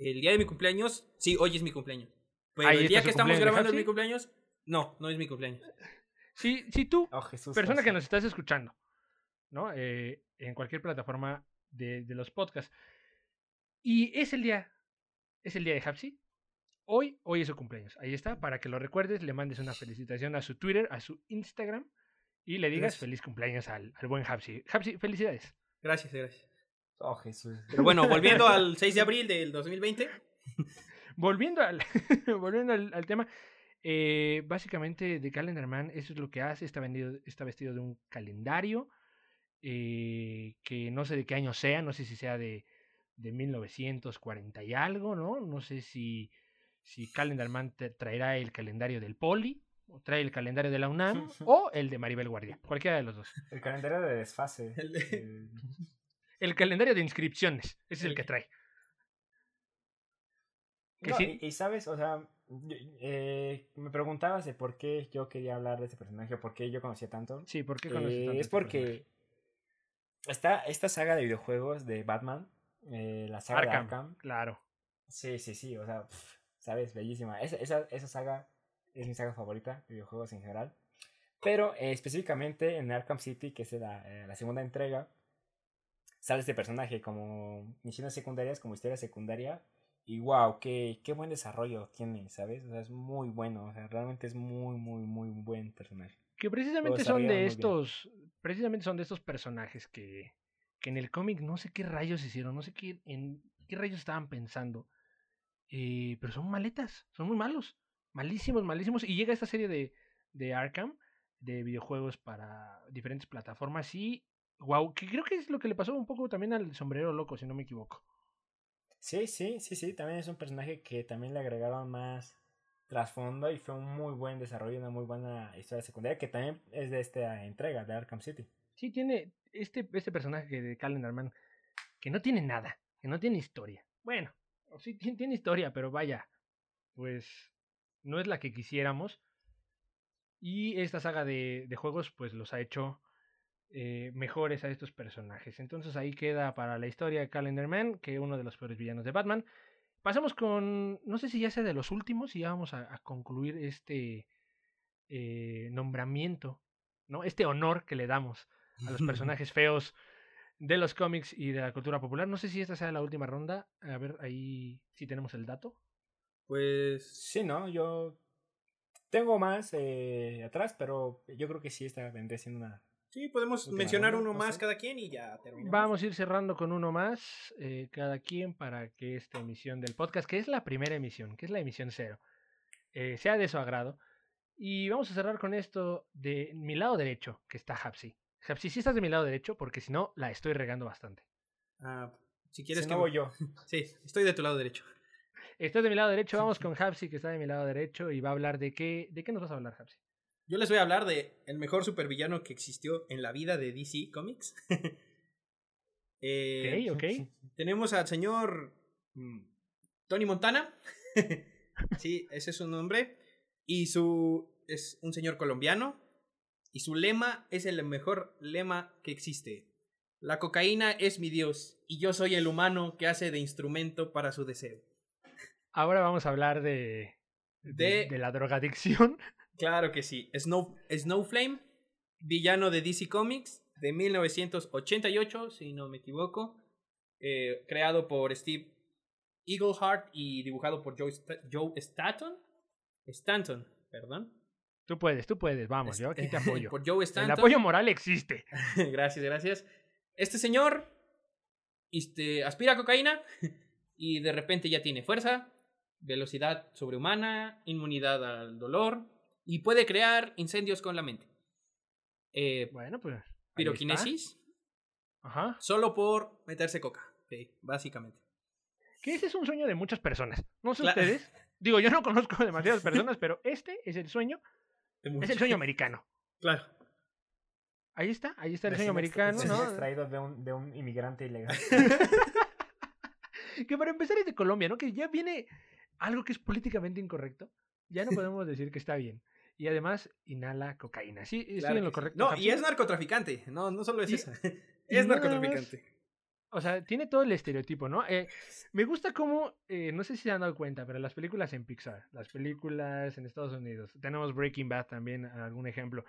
el día de mi cumpleaños, sí, hoy es mi cumpleaños. Pero
Ahí
el día que estamos grabando es
Hapsi.
mi cumpleaños, no, no es mi cumpleaños.
Si, si tú
Oh, Jesús.
persona que nos estás escuchando, ¿no? Eh, en cualquier plataforma de, de los podcasts. Y es el día, es el día de Hapsi. Hoy, hoy es su cumpleaños. Ahí está, para que lo recuerdes, le mandes una felicitación a su Twitter, a su Instagram y le digas
Gracias.
feliz cumpleaños al, al buen Hapsi. Hapsi, felicidades.
Gracias, gracias.
Oh, Jesús.
Pero bueno, volviendo al 6 de abril del 2020.
volviendo al, volviendo al, al tema, eh, básicamente The Calendar Man, eso es lo que hace, está, vendido, está vestido de un calendario, eh, que no sé de qué año sea, no sé si sea de, de 1940 y algo, ¿no? No sé si, si Calendar Man traerá el calendario del Poli, o trae el calendario de la UNAM, o el de Maribel Guardia, cualquiera de los dos.
El calendario de desfase.
El de-
eh,
El calendario de inscripciones, ese es el que trae. Que
no,
sí-
y, y sabes, o sea, eh, me preguntabas de por qué yo quería hablar de este personaje, por qué yo conocía tanto.
Sí, ¿por qué conoces
Eh,
tanto
es
este
porque está esta saga de videojuegos de Batman, eh, la saga
Arkham,
de Arkham.
claro.
Sí, sí, sí, o sea, sabes, bellísima. Esa, esa, esa saga es mi saga favorita de videojuegos en general. Pero eh, específicamente en Arkham City, que es la, la segunda entrega, sale este personaje como misiones secundarias, como historia secundaria. Y wow, qué, qué buen desarrollo tiene, ¿sabes? O sea, es muy bueno, o sea, realmente es muy, muy, muy buen personaje.
Que precisamente son de
bien.
estos, precisamente son de estos personajes que, que en el cómic no sé qué rayos hicieron, no sé qué, en qué rayos estaban pensando, eh, pero son maletas, son muy malos, malísimos, malísimos, y llega esta serie de, de Arkham, de videojuegos para diferentes plataformas, y wow, que creo que es lo que le pasó un poco también al sombrero loco, si no me equivoco.
Sí, sí, sí, sí, también es un personaje que también le agregaron más trasfondo y fue un muy buen desarrollo, una muy buena historia secundaria que también es de esta entrega de Arkham City.
Sí, tiene este, este personaje de Calendar Man que no tiene nada, que no tiene historia. Bueno, sí tiene, tiene historia, pero vaya, pues no es la que quisiéramos. Y esta saga de, de juegos, pues los ha hecho eh, mejores a estos personajes. Entonces ahí queda para la historia de Calendar Man, que uno de los peores villanos de Batman. Pasamos con, no sé si ya sea de los últimos, y ya vamos a, a concluir este eh, nombramiento, ¿no? Este honor que le damos a los personajes feos de los cómics y de la cultura popular. No sé si esta sea la última ronda. A ver, ahí si tenemos el dato.
Pues
Sí, ¿no? Yo tengo más eh, atrás, pero yo creo que sí, esta vendría siendo una...
sí, podemos
Última
mencionar
ronda,
uno
no
más
sé.
cada quien y ya terminamos.
Vamos a ir cerrando con uno más, eh, cada quien, para que esta emisión del podcast, que es la primera emisión, que es la emisión cero, eh, sea de su agrado. Y vamos a cerrar con esto de mi lado derecho, que está Hapsi. Hapsi, sí estás de mi lado derecho, porque si no, la estoy regando bastante.
Ah, si quieres
Si
que
no voy yo.
Sí, estoy de tu lado derecho.
Estás de mi lado derecho, vamos con Hapsi, que está de mi lado derecho, y va a hablar de qué, de qué nos vas a hablar, Hapsi.
Yo les voy a hablar de el mejor supervillano que existió en la vida de DC Comics. Eh,
Ok, ok.
Tenemos al señor mm, Tony Montana. sí, ese es su nombre. Y su es un señor colombiano. Y su lema es el mejor lema que existe. La cocaína es mi dios y yo soy el humano que hace de instrumento para su deseo.
Ahora vamos a hablar de, de,
De-
de la drogadicción.
Claro que sí. Snow, Snowflame, villano de DC Comics de 1988, si no me equivoco. eh, creado por Steve Eagleheart y dibujado por Joe, Joe Stanton. Stanton, perdón.
Tú puedes, tú puedes, vamos, yo aquí te apoyo.
por Joe
El
Stanton.
apoyo moral existe.
gracias, gracias. Este señor este, aspira a cocaína y de repente ya tiene fuerza, velocidad sobrehumana, inmunidad al dolor y puede crear incendios con la mente. Eh,
Bueno, pues.
piroquinesis
Ajá.
solo por meterse coca, sí, básicamente.
Que ese es un sueño de muchas personas. No sé ustedes. Digo, yo no conozco demasiadas personas, pero este es el sueño. Es el sueño americano.
Claro.
Ahí está, ahí está el sueño americano,
extraído de un, de un inmigrante ilegal.
Que para empezar es de Colombia, ¿no? Que ya viene algo que es políticamente incorrecto. Ya no podemos decir que está bien. Y además inhala cocaína. Sí, estoy
claro
en lo correcto.
No, y es narcotraficante. No, no solo es
Y-
eso.
y
es narcotraficante.
O sea, tiene todo el estereotipo, ¿no? Eh, me gusta cómo, eh, no sé si se han dado cuenta, pero las películas en Pixar, las películas en Estados Unidos, tenemos Breaking Bad también, algún ejemplo,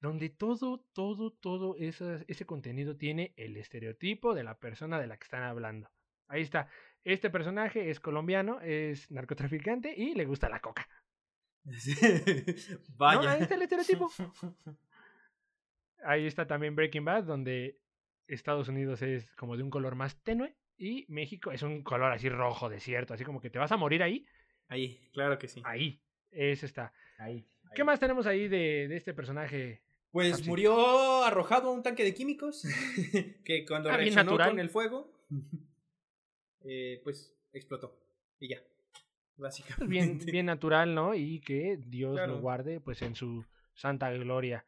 donde todo, todo, todo ese contenido tiene el estereotipo de la persona de la que están hablando. Ahí está. Este personaje es colombiano, es narcotraficante y le gusta la coca.
Vaya.
¿No? Ahí está el estereotipo. Ahí está también Breaking Bad, donde Estados Unidos es como de un color más tenue y México es un color así rojo, desierto, así como que te vas a morir ahí.
Ahí, claro que sí.
Ahí, ese está.
Ahí.
¿Qué más tenemos ahí de, de este personaje?
Pues
Capsi.
murió arrojado a un tanque de químicos que cuando
Ah,
reaccionó con el fuego, eh, pues explotó. Y ya. Básicamente.
Bien, bien natural, ¿no? Y que Dios
Claro.
lo guarde pues en su santa gloria.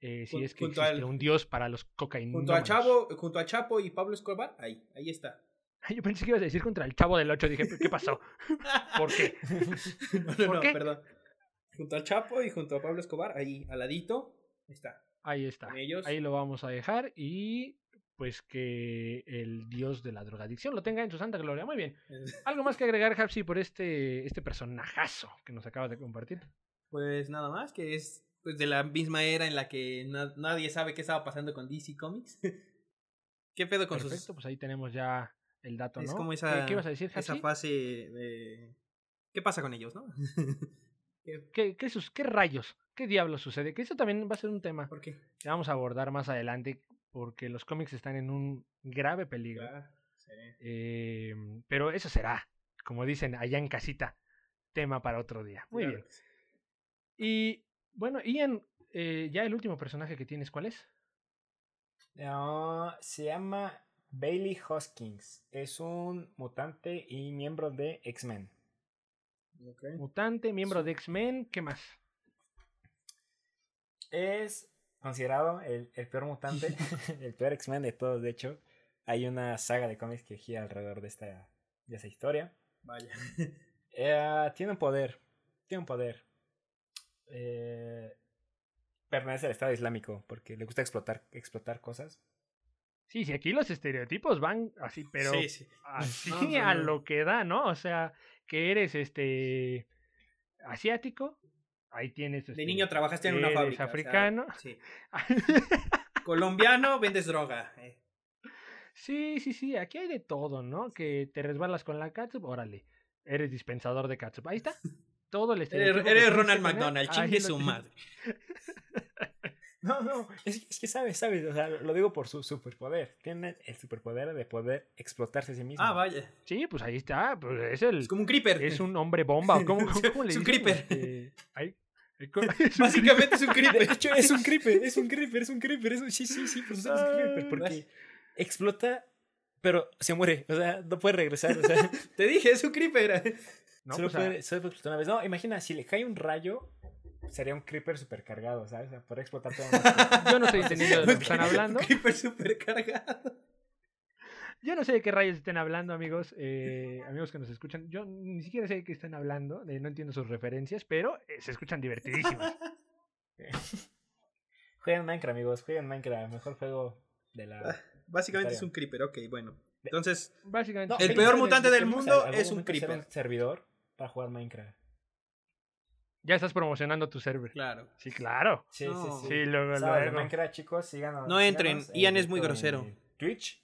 Eh, si es que existe
al-
un Dios para los cocaínas.
Junto al Chavo, junto a Chapo y Pablo Escobar, ahí, ahí está.
Yo pensé que ibas a decir contra el Chavo del 8. Dije, ¿qué pasó? ¿Por qué?
no, no,
¿Por
no,
qué?
perdón. Junto al Chapo y junto a Pablo Escobar, ahí, al ladito, está.
Ahí está.
Ellos.
Ahí lo vamos a dejar y pues que el Dios de la drogadicción lo tenga en su santa gloria. Muy bien. ¿Algo más que agregar, Hapsi, por este, este personajazo que nos acabas de compartir?
Pues nada más, que es pues de la misma era en la que na- nadie sabe qué estaba pasando con DC Comics. ¿Qué pedo con
Perfecto,
sus
pues ahí tenemos ya el dato,
Es
¿no?
como
¿Qué-
esa,
¿Qué, ibas a decir,
esa fase de ¿Qué pasa con ellos, no? ¿Qué-
¿Qué, qué, sus, ¿Qué rayos? ¿Qué diablos sucede? Que eso también va a ser un tema
¿Por qué?
que vamos a abordar más adelante porque los cómics están en un grave peligro.
Claro, sí.
Eh, pero eso será, como dicen allá en casita, tema para otro día. Muy
Claro
bien. Y bueno, Ian, eh, ya el último personaje que tienes, ¿cuál es?
No, se llama Bailey Hoskins. Es un mutante y miembro de X-Men.
Mutante, miembro de X-Men, ¿qué más?
Es considerado el, el peor mutante, el peor X-Men de todos. De hecho, hay una saga de cómics que gira alrededor de esta, de esa historia.
Vaya.
Eh, tiene un poder. Tiene un poder. Eh, pertenece al Estado Islámico porque le gusta explotar, explotar cosas.
Sí, sí, aquí los estereotipos van así, pero
Sí, sí.
así
No, no,
a lo que da, ¿no? O sea, que eres este asiático, ahí tienes.
De
este,
niño trabajaste en una fábrica. o sea,
africano.
sí. Colombiano, vendes droga. eh.
Sí, sí, sí, aquí hay de todo, ¿no? Que te resbalas con la catsup, órale, eres dispensador de catsup. Ahí está. Todo el
Eres, eres Ronald McDonald, chingue su madre.
No, no, es, es que sabes, sabes, o sea, lo digo por su superpoder. Tiene el superpoder de poder explotarse a sí mismo.
Ah, vaya.
Sí, pues ahí está, pues es el
Es como un creeper.
es un hombre bomba, ¿o ¿cómo, cómo, cómo le
Es un creeper.
Este, ay, es un
Básicamente es un
De
creeper.
hecho, es un creeper, es un creeper, es un creeper. Es un, sí, sí, sí, por es un creeper. Porque explota, pero se muere. O sea, no puede regresar. O sea,
Te dije, es un creeper.
No,
solo,
pues, ah,
puede, solo puede explotar una vez. No, imagina, si le cae un rayo, sería un creeper supercargado, ¿sabes? O sea, podría explotar todo.
yo no estoy entendiendo de lo que están hablando.
Un creeper super cargado.
Yo no sé de qué rayos estén hablando, amigos. eh, amigos que nos escuchan. Yo ni siquiera sé de qué están hablando. eh, no entiendo sus referencias, pero eh, se escuchan divertidísimas.
Jueguen Minecraft, amigos. Jueguen Minecraft. Mejor juego de la.
Básicamente es un creeper, ok, bueno. Entonces,
Básicamente.
No,
El peor mutante del mundo es un creeper.
servidor para jugar Minecraft.
Ya estás promocionando tu server.
claro.
Sí, claro.
Sí, sí, sí.
Sí, luego, luego.
Minecraft, chicos, síganos.
No entren,
síganos
Ian es muy grosero.
en Twitch.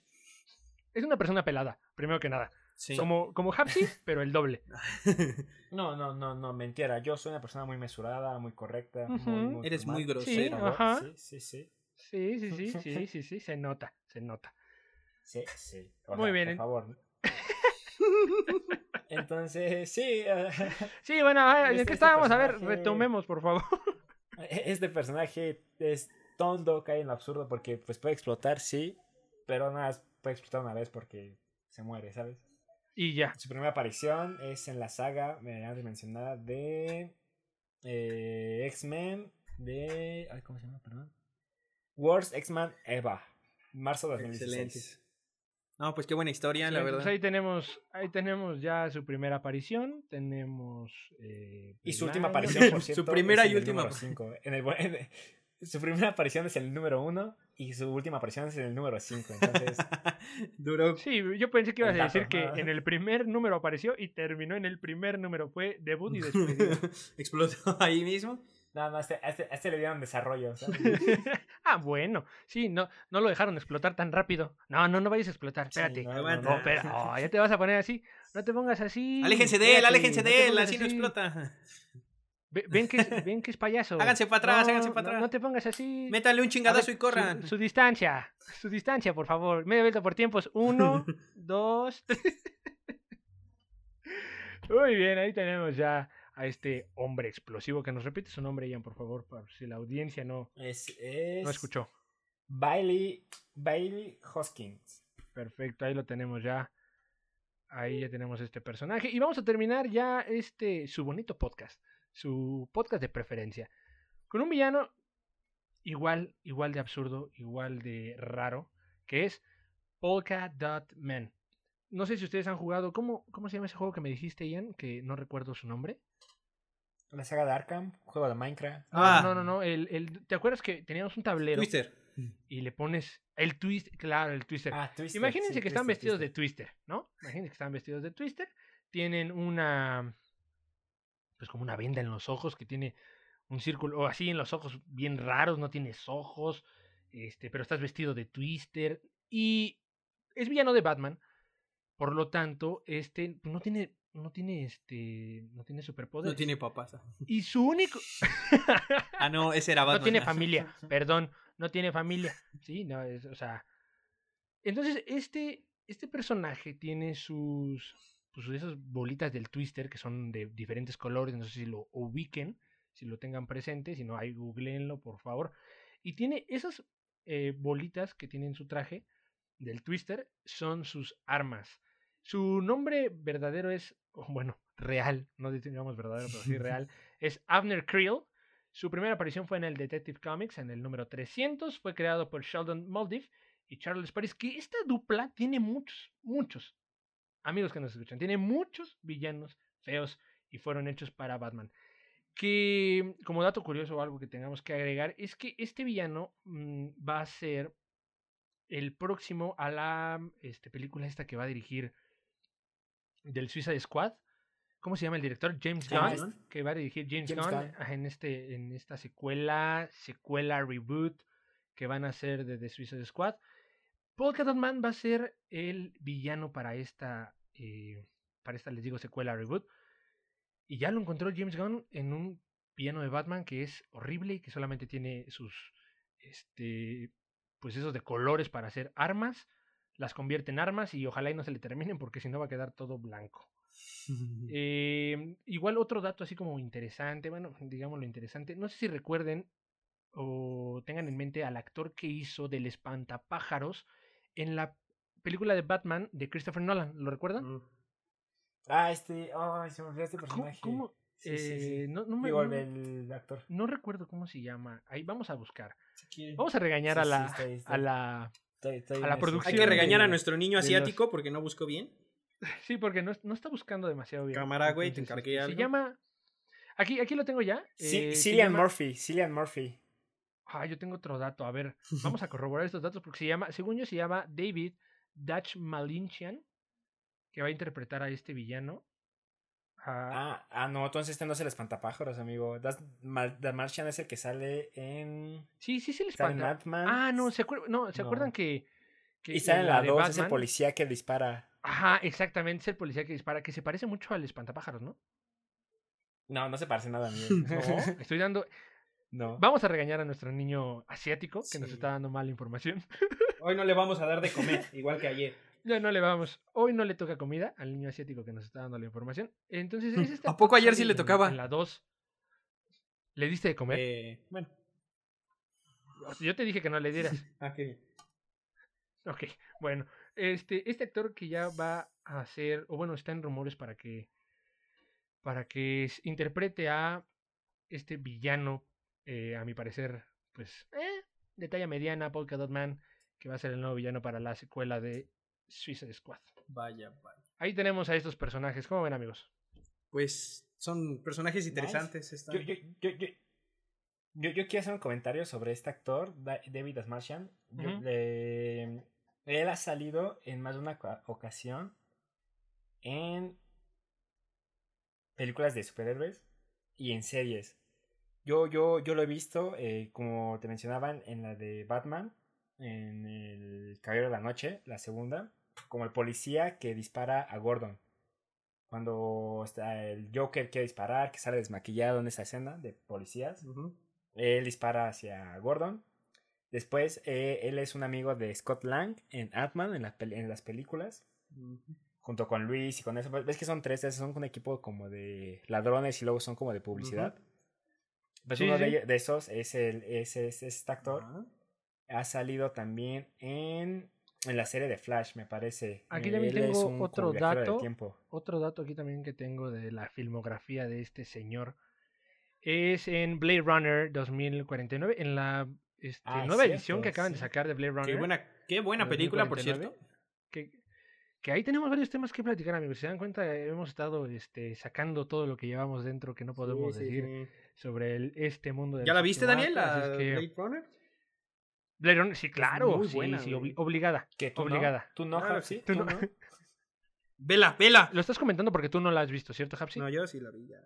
Es una persona pelada, primero que nada.
Sí.
Como, como Hapsi, pero el doble.
No, no, no, no, mentira. Yo soy una persona muy mesurada, muy correcta. muy-
Ujú.
muy
Eres
formal.
muy
Sí,
grosero.
Ajá.
Sí, sí, sí.
Sí, sí, sí, sí, sí, sí, se nota, se nota.
Sí, sí. O
Muy bien,
Por favor. Entonces, sí.
Sí, bueno, a ver, ¿en
Este-
qué
este
estábamos? A ver, retomemos, por favor.
este personaje es tonto, cae en lo absurdo porque pues puede explotar, sí. Pero nada, más puede explotar una vez porque se muere, ¿sabes?
Y ya.
Su primera aparición es en la saga, me antes mencionada, de eh, X-Men, de... ay, ¿Cómo se llama? Perdón. Worst X-Men Eva, marzo de 2016.
Excelente. No, pues qué buena historia, la
Sí, pues
verdad.
ahí tenemos, ahí tenemos ya su primera aparición. Tenemos. eh,
Y su última aparición, por
Su
cierto,
primera
es
y última.
cinco. En el, en- su primera aparición es el número 1 y su última aparición es el número 5. Entonces,
Duró.
Sí, yo pensé que ibas a decir que en el primer número apareció y terminó en el primer número. Fue debut y despedida.
Explotó ahí mismo.
nada más, a este, a este- le dieron desarrollo. ¿sabes?
ah, bueno. Sí, no, no lo dejaron explotar tan rápido. No, no, no vayas a explotar.
Sí,
Espérate.
no,
no, espera. Oh, ya te vas a poner así. No te pongas así.
Aléjense de él, aléjense de él, así no explota.
Ve- Ven que es, ven que es payaso.
Háganse pa' atrás,
No,
háganse pa'
no-
atrás.
No, te pongas así.
Métale un
A ver,
chingadazo y corran.
Su, distancia. Su distancia, por favor. Media vuelta por tiempos. Uno, dos. tres. Muy bien, ahí tenemos ya a este hombre explosivo que nos repite su nombre, Ian, por favor, para si la audiencia no,
Es, es
no escuchó.
Bailey, Bailey Hoskins.
Perfecto, ahí lo tenemos ya. Ahí ya tenemos este personaje. Y vamos a terminar ya este su bonito podcast. Su podcast de preferencia. Con un villano igual, igual de absurdo, igual de raro, que es Polka Dot Man. No sé si ustedes han jugado. ¿Cómo, ¿Cómo se llama ese juego que me dijiste, Ian? Que no recuerdo su nombre.
La saga de Arkham, juego de Minecraft.
No,
Ah.
no, no, no. El, el- ¿Te acuerdas que teníamos un tablero
Twister.
y le pones el twist? Claro, el twister.
Ah, Twister.
Imagínense
sí,
que están
Twister,
vestidos de
Twister.
Twister, ¿no? Imagínense que están vestidos de Twister. Tienen una. Pues como una venda en los ojos que tiene un círculo. O así en los ojos bien raros, no tienes ojos. Este, pero estás vestido de Twister. Y es villano de Batman. Por lo tanto, este pues, no tiene. No tiene este. No tiene superpoderes.
No tiene papás.
Y su único.
Ah, no, ese era Batman.
No tiene familia, perdón, no tiene familia. Sí, no, es, o sea. Entonces, este, este personaje tiene sus, pues, esas bolitas del twister que son de diferentes colores, no sé si lo ubiquen, si lo tengan presente, si no, ahí googleenlo, por favor. Y tiene esas eh, bolitas que tiene en su traje del twister, son sus armas. Su nombre verdadero es, bueno, real, no digamos verdadero, pero sí real, es Abner Creel. Su primera aparición fue en el Detective Comics, en el número 300. Fue creado por Sheldon Moldiff y Charles Paris. Que esta dupla tiene muchos, muchos amigos que nos escuchan. Tiene muchos villanos feos y fueron hechos para Batman. Que, como dato curioso o algo que tengamos que agregar, es que este villano mm, va a ser el próximo a la este, película esta que va a dirigir del Suicide Squad. ¿Cómo se llama el director? James Gunn, que va a dirigir James,
James
Gunn,
Gunn.
en este en esta secuela, secuela reboot que van a hacer de The Suicide Squad. Polka Dot Man va a ser el villano para esta eh, para esta les digo secuela reboot y ya lo encontró James Gunn en un villano de Batman que es horrible y que solamente tiene sus este pues esos de colores para hacer armas, las convierte en armas y ojalá y no se le terminen porque si no va a quedar todo blanco. Eh, igual otro dato así como interesante, bueno, digamos lo interesante, no sé si recuerden o tengan en mente al actor que hizo del espantapájaros en la película de Batman de Christopher Nolan, ¿lo recuerdan?
Mm.
Ah, este. Ay, se me olvidó este personaje.
cómo?
Sí, sí, sí.
Eh, No, no me
Digo,
no-
el, actor.
no recuerdo cómo se llama. Ahí vamos a buscar. Vamos a regañar
Sí,
a la
está ahí, está
a la
Estoy- estoy
a la producción
Hay que regañar
de-
a nuestro niño
los-
asiático porque no buscó bien.
Sí, porque no, no está buscando demasiado bien.
Cámara, güey, te encargué
este,
algo.
Se llama Aquí aquí lo tengo ya.
Sí,
eh,
Cillian
llama-
Murphy. Cillian Murphy.
Ah, yo tengo otro dato. A ver, vamos a corroborar estos datos porque se llama, según yo, se llama David Dutch Malinchian, que va a interpretar a este villano. Ah,
Ah, ah, no, entonces este no es el espantapájaros, amigo. Das, Mal- The Martian es el que sale en.
sí, sí, sí le
Sale en
espanta.
Ant-Man.
Ah, no, ¿se, acuer- no, ¿se
No.
acuerdan que, que
Y sale en la
de
2, es el policía que dispara.
Ajá, exactamente, es el policía que dispara, que se parece mucho al espantapájaros, ¿no?
No, no se parece nada a mí.
No, estoy dando...
no.
Vamos a regañar a nuestro niño asiático que nos está dando mala información.
Hoy no le vamos a dar de comer, igual que ayer.
Ya no le vamos. Hoy no le toca comida al niño asiático que nos está dando la información. Entonces, es este
¿A poco ayer sí le tocaba?
En la 2. ¿Le diste de comer?
Eh, bueno,
Yo te dije que no le dieras.
ah, qué bien.
ok, bueno. Este, este actor que ya va a hacer, o bueno, está en rumores para que para que interprete a este villano, eh, a mi parecer, pues, eh, de talla mediana, Polka Dot Man, que va a ser el nuevo villano para la secuela de Suicide Squad.
Vaya, vaya.
Ahí tenemos a estos personajes. ¿Cómo ven, amigos?
Pues son personajes interesantes. están-
Yo, yo, yo, yo, yo, yo quiero hacer un comentario sobre este actor, Da- David Asmartian. Le- él ha salido en más de una oca- ocasión en películas de superhéroes y en series. Yo, yo, yo lo he visto, eh, como te mencionaban, en la de Batman, en el Caballero de la Noche, la segunda, como el policía que dispara a Gordon. Cuando está el Joker quiere disparar, que sale desmaquillado en esa escena de policías. Él dispara hacia Gordon. Después, eh, él es un amigo de Scott Lang en Ant-Man, en, la en las películas. Junto con Luis y con eso. Ves que son tres, son un equipo como de ladrones y luego son como de publicidad. Pues
Sí,
uno
sí.
de, ellos- de esos es, el, es, es- es este actor. Ha salido también en, en la serie de Flash, me parece.
Aquí también
Él
tengo otro dato.
tiempo.
Otro dato aquí también que tengo de la filmografía de este señor es en Blade Runner 2049, en la este,
Ah,
nueva
cierto,
edición que acaban de sacar de Blade Runner.
Qué buena, qué buena película, por
2049,
cierto.
Que, que ahí tenemos varios temas que platicar, amigos. Si se dan cuenta, hemos estado este, sacando todo lo que llevamos dentro que no podemos
Sí, sí,
decir
sí.
sobre el- este mundo del
¿Ya la viste, Daniel? ¿La
es que-
Blade Runner?
Blade Runner, sí, claro.
muy buena,
sí, obli- obligada.
¿Qué, tú
Obligada.
No? ¿Tú no,
Claro,
Hapsi?
Tú no-
Vela, vela.
Lo estás comentando porque tú no la has visto, ¿cierto, Hapsi?
No, yo sí la vi ya.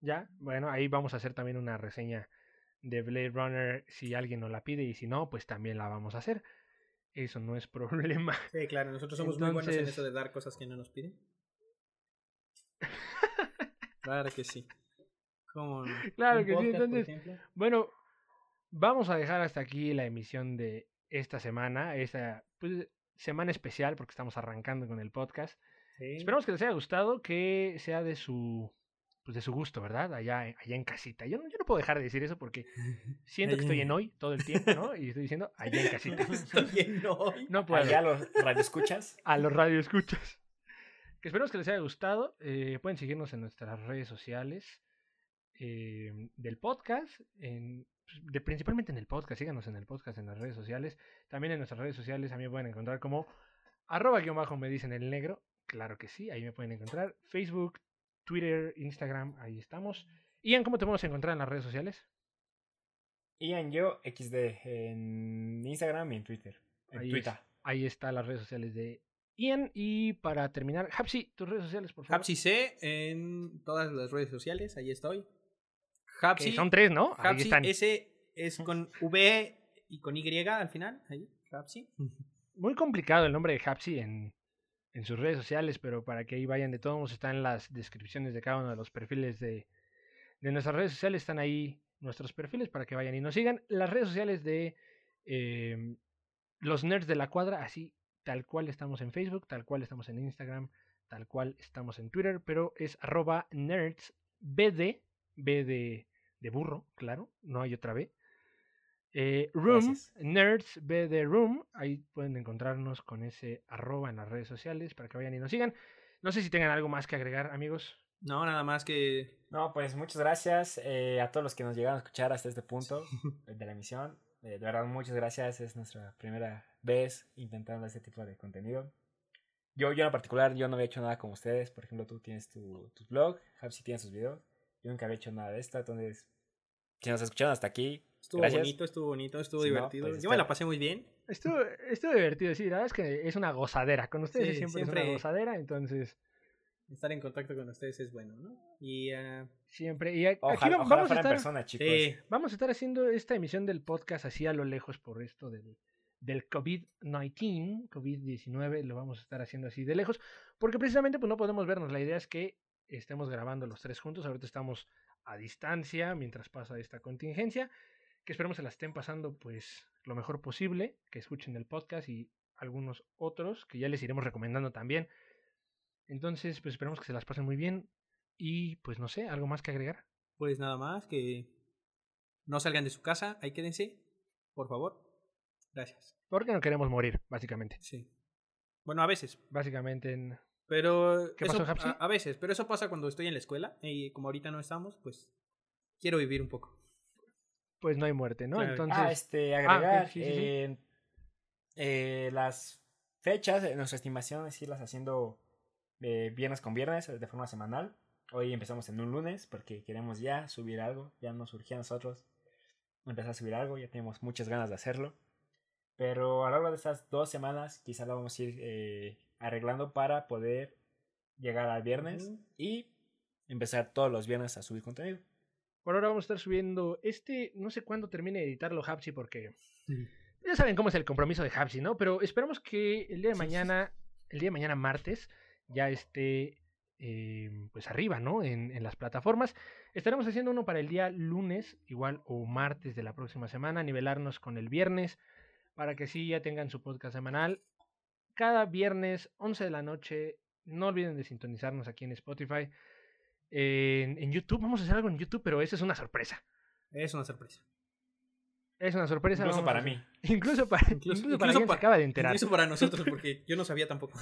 Ya, bueno, ahí vamos a hacer también una reseña de Blade Runner si alguien nos la pide y si no, pues también la vamos a hacer. Eso no es problema.
Sí, claro, nosotros somos muy buenos en eso de dar cosas que no nos piden. claro que sí. ¿Cómo no?
Claro que sí,
podcast,
entonces, bueno, vamos a dejar hasta aquí la emisión de esta semana, esta pues, semana especial porque estamos arrancando con el podcast.
Sí.
Esperamos que les haya gustado, que sea de su pues de su gusto, ¿verdad? Allá, allá en casita. Yo no, yo no puedo dejar de decir eso porque siento que estoy en hoy todo el tiempo, ¿no? Y estoy diciendo allá en casita.
Estoy en hoy.
No puedo.
Allá los radioescuchas.
a los radioescuchas. Que esperemos que les haya gustado. Eh, pueden seguirnos en nuestras redes sociales eh, del podcast, en, pues, de, principalmente en el podcast. Síganos en el podcast, en las redes sociales. También en nuestras redes sociales a mí me pueden encontrar como arroba guion bajo me dicen el negro. Claro que sí, ahí me pueden encontrar. Facebook, Twitter, Instagram, ahí estamos. Ian, ¿cómo te podemos encontrar en las redes sociales?
Ian Yo XD en Instagram y en Twitter. En
Ahí,
Twitter.
es- ahí están las redes sociales de Ian. Y para terminar, Hapsi, tus redes sociales, por favor.
Hapsi C en todas las redes sociales, ahí estoy. Hapsi,
son tres, ¿no? Ahí
Hapsi
están.
S es con V y con Y al final. Ahí, Hapsi.
muy complicado el nombre de Hapsi en, en sus redes sociales, pero para que ahí vayan de todos están las descripciones de cada uno de los perfiles de, de nuestras redes sociales, están ahí nuestros perfiles para que vayan y nos sigan. Las redes sociales de eh, los nerds de la cuadra, así tal cual estamos en Facebook, tal cual estamos en Instagram, tal cual estamos en Twitter, pero es arroba nerds bd, b de, de burro, claro, no hay otra B. Eh, room,
Gracias.
Nerds B de Room, ahí pueden encontrarnos con ese arroba en las redes sociales para que vayan y nos sigan. No sé si tengan algo más que agregar, amigos.
No, nada más que.
No, pues muchas gracias eh, a todos los que nos llegaron a escuchar hasta este punto de la emisión. Eh, de verdad, muchas gracias. Es nuestra primera vez intentando este tipo de contenido. Yo, yo en particular, yo no había hecho nada como ustedes. Por ejemplo, tú tienes tu, tu blog, Hapsi tiene sus videos. Yo nunca había hecho nada de esto. Entonces, si nos escucharon hasta aquí,
Estuvo
gracias.
bonito, estuvo bonito, estuvo
Si no,
divertido.
pues
Yo me la pasé muy bien.
Estuvo, estuvo divertido, sí, la verdad es que es una gozadera. Con ustedes
Sí,
siempre, es
siempre-
una gozadera, entonces
Estar en contacto con ustedes es bueno, ¿no? Y. ah,
siempre. Y a- aquí
Ojalá,
va-
ojalá
vamos, a estar,
persona, chicos.
sí,
vamos a estar haciendo esta emisión del podcast así a lo lejos por esto del, del COVID-19, COVID-19, lo vamos a estar haciendo así de lejos, porque precisamente pues no podemos vernos. La idea es que estemos grabando los tres juntos. Ahorita estamos a distancia mientras pasa esta contingencia, que esperemos se la estén pasando pues lo mejor posible, que escuchen el podcast y algunos otros que ya les iremos recomendando también. Entonces, pues esperemos que se las pasen muy bien y pues no sé, algo más que agregar.
pues nada más, que no salgan de su casa, ahí quédense, por favor. Gracias.
Porque no queremos morir, básicamente.
Sí. Bueno, a veces,
Básicamente en...
pero
¿Qué
eso-
pasó,
a, a veces, pero eso pasa cuando estoy en la escuela y como ahorita no estamos, pues quiero vivir un poco.
Pues no hay muerte, ¿no?
Claro.
Entonces...
Ah, este,
Ah,
agregar
sí, sí, sí.
eh, eh, las fechas, eh, nuestra estimación es irlas haciendo eh, viernes con viernes, de forma semanal. Hoy empezamos en un lunes porque queremos ya subir algo, ya nos surgía a nosotros empezar a subir algo, ya tenemos muchas ganas de hacerlo. Pero a lo largo de estas dos semanas quizá lo vamos a ir eh, arreglando para poder llegar al viernes y empezar todos los viernes a subir contenido.
Por ahora vamos a estar subiendo este, no sé cuándo termine de editarlo Hapsi porque ya saben cómo es el compromiso de Hapsi, ¿no? Pero esperamos que el día de mañana, el día de mañana martes, ya esté eh, pues arriba, ¿no? En, en, las plataformas. Estaremos haciendo uno para el día lunes, igual, o martes de la próxima semana, nivelarnos con el viernes, para que sí ya tengan su podcast semanal. Cada viernes, 11 de la noche, no olviden de sintonizarnos aquí en Spotify. En, en YouTube, vamos a hacer algo en YouTube, pero esa es una sorpresa.
Es una sorpresa.
Es una sorpresa.
Incluso para mí.
Incluso para, incluso, incluso para acaba de enterar.
Incluso para nosotros, porque yo no sabía tampoco.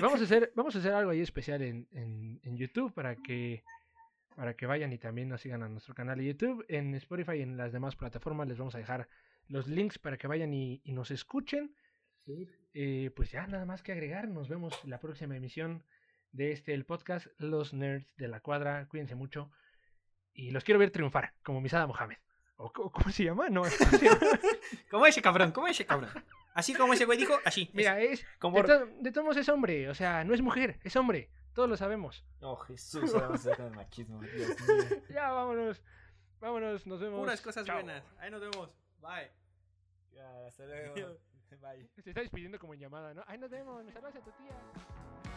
vamos, a hacer, vamos a hacer algo ahí especial en, en, en, YouTube para que, para que vayan y también nos sigan a nuestro canal de YouTube. En Spotify y en las demás plataformas les vamos a dejar los links para que vayan y, y nos escuchen.
Sí.
Eh, pues ya nada más que agregar. Nos vemos en la próxima emisión de este, el podcast Los Nerds de la Cuadra. Cuídense mucho. Y los quiero ver triunfar, como Misada Mohamed. ¿O cómo se llama? No, ¿cómo, se llama?
como ese cabrón, como ese cabrón. Así como ese güey dijo, así.
Mira, es. Como... De, to de, todos modos es hombre, o sea, no es mujer, es hombre. Todos lo sabemos.
Oh, Jesús, vamos a el machismo. Dios mío.
Ya, vámonos. Vámonos, nos vemos.
Puras cosas Chao. buenas. Ahí nos vemos. Bye.
Ya, hasta luego.
Se está despidiendo como en llamada, ¿no? Ahí nos vemos. Me saludas a tu tía.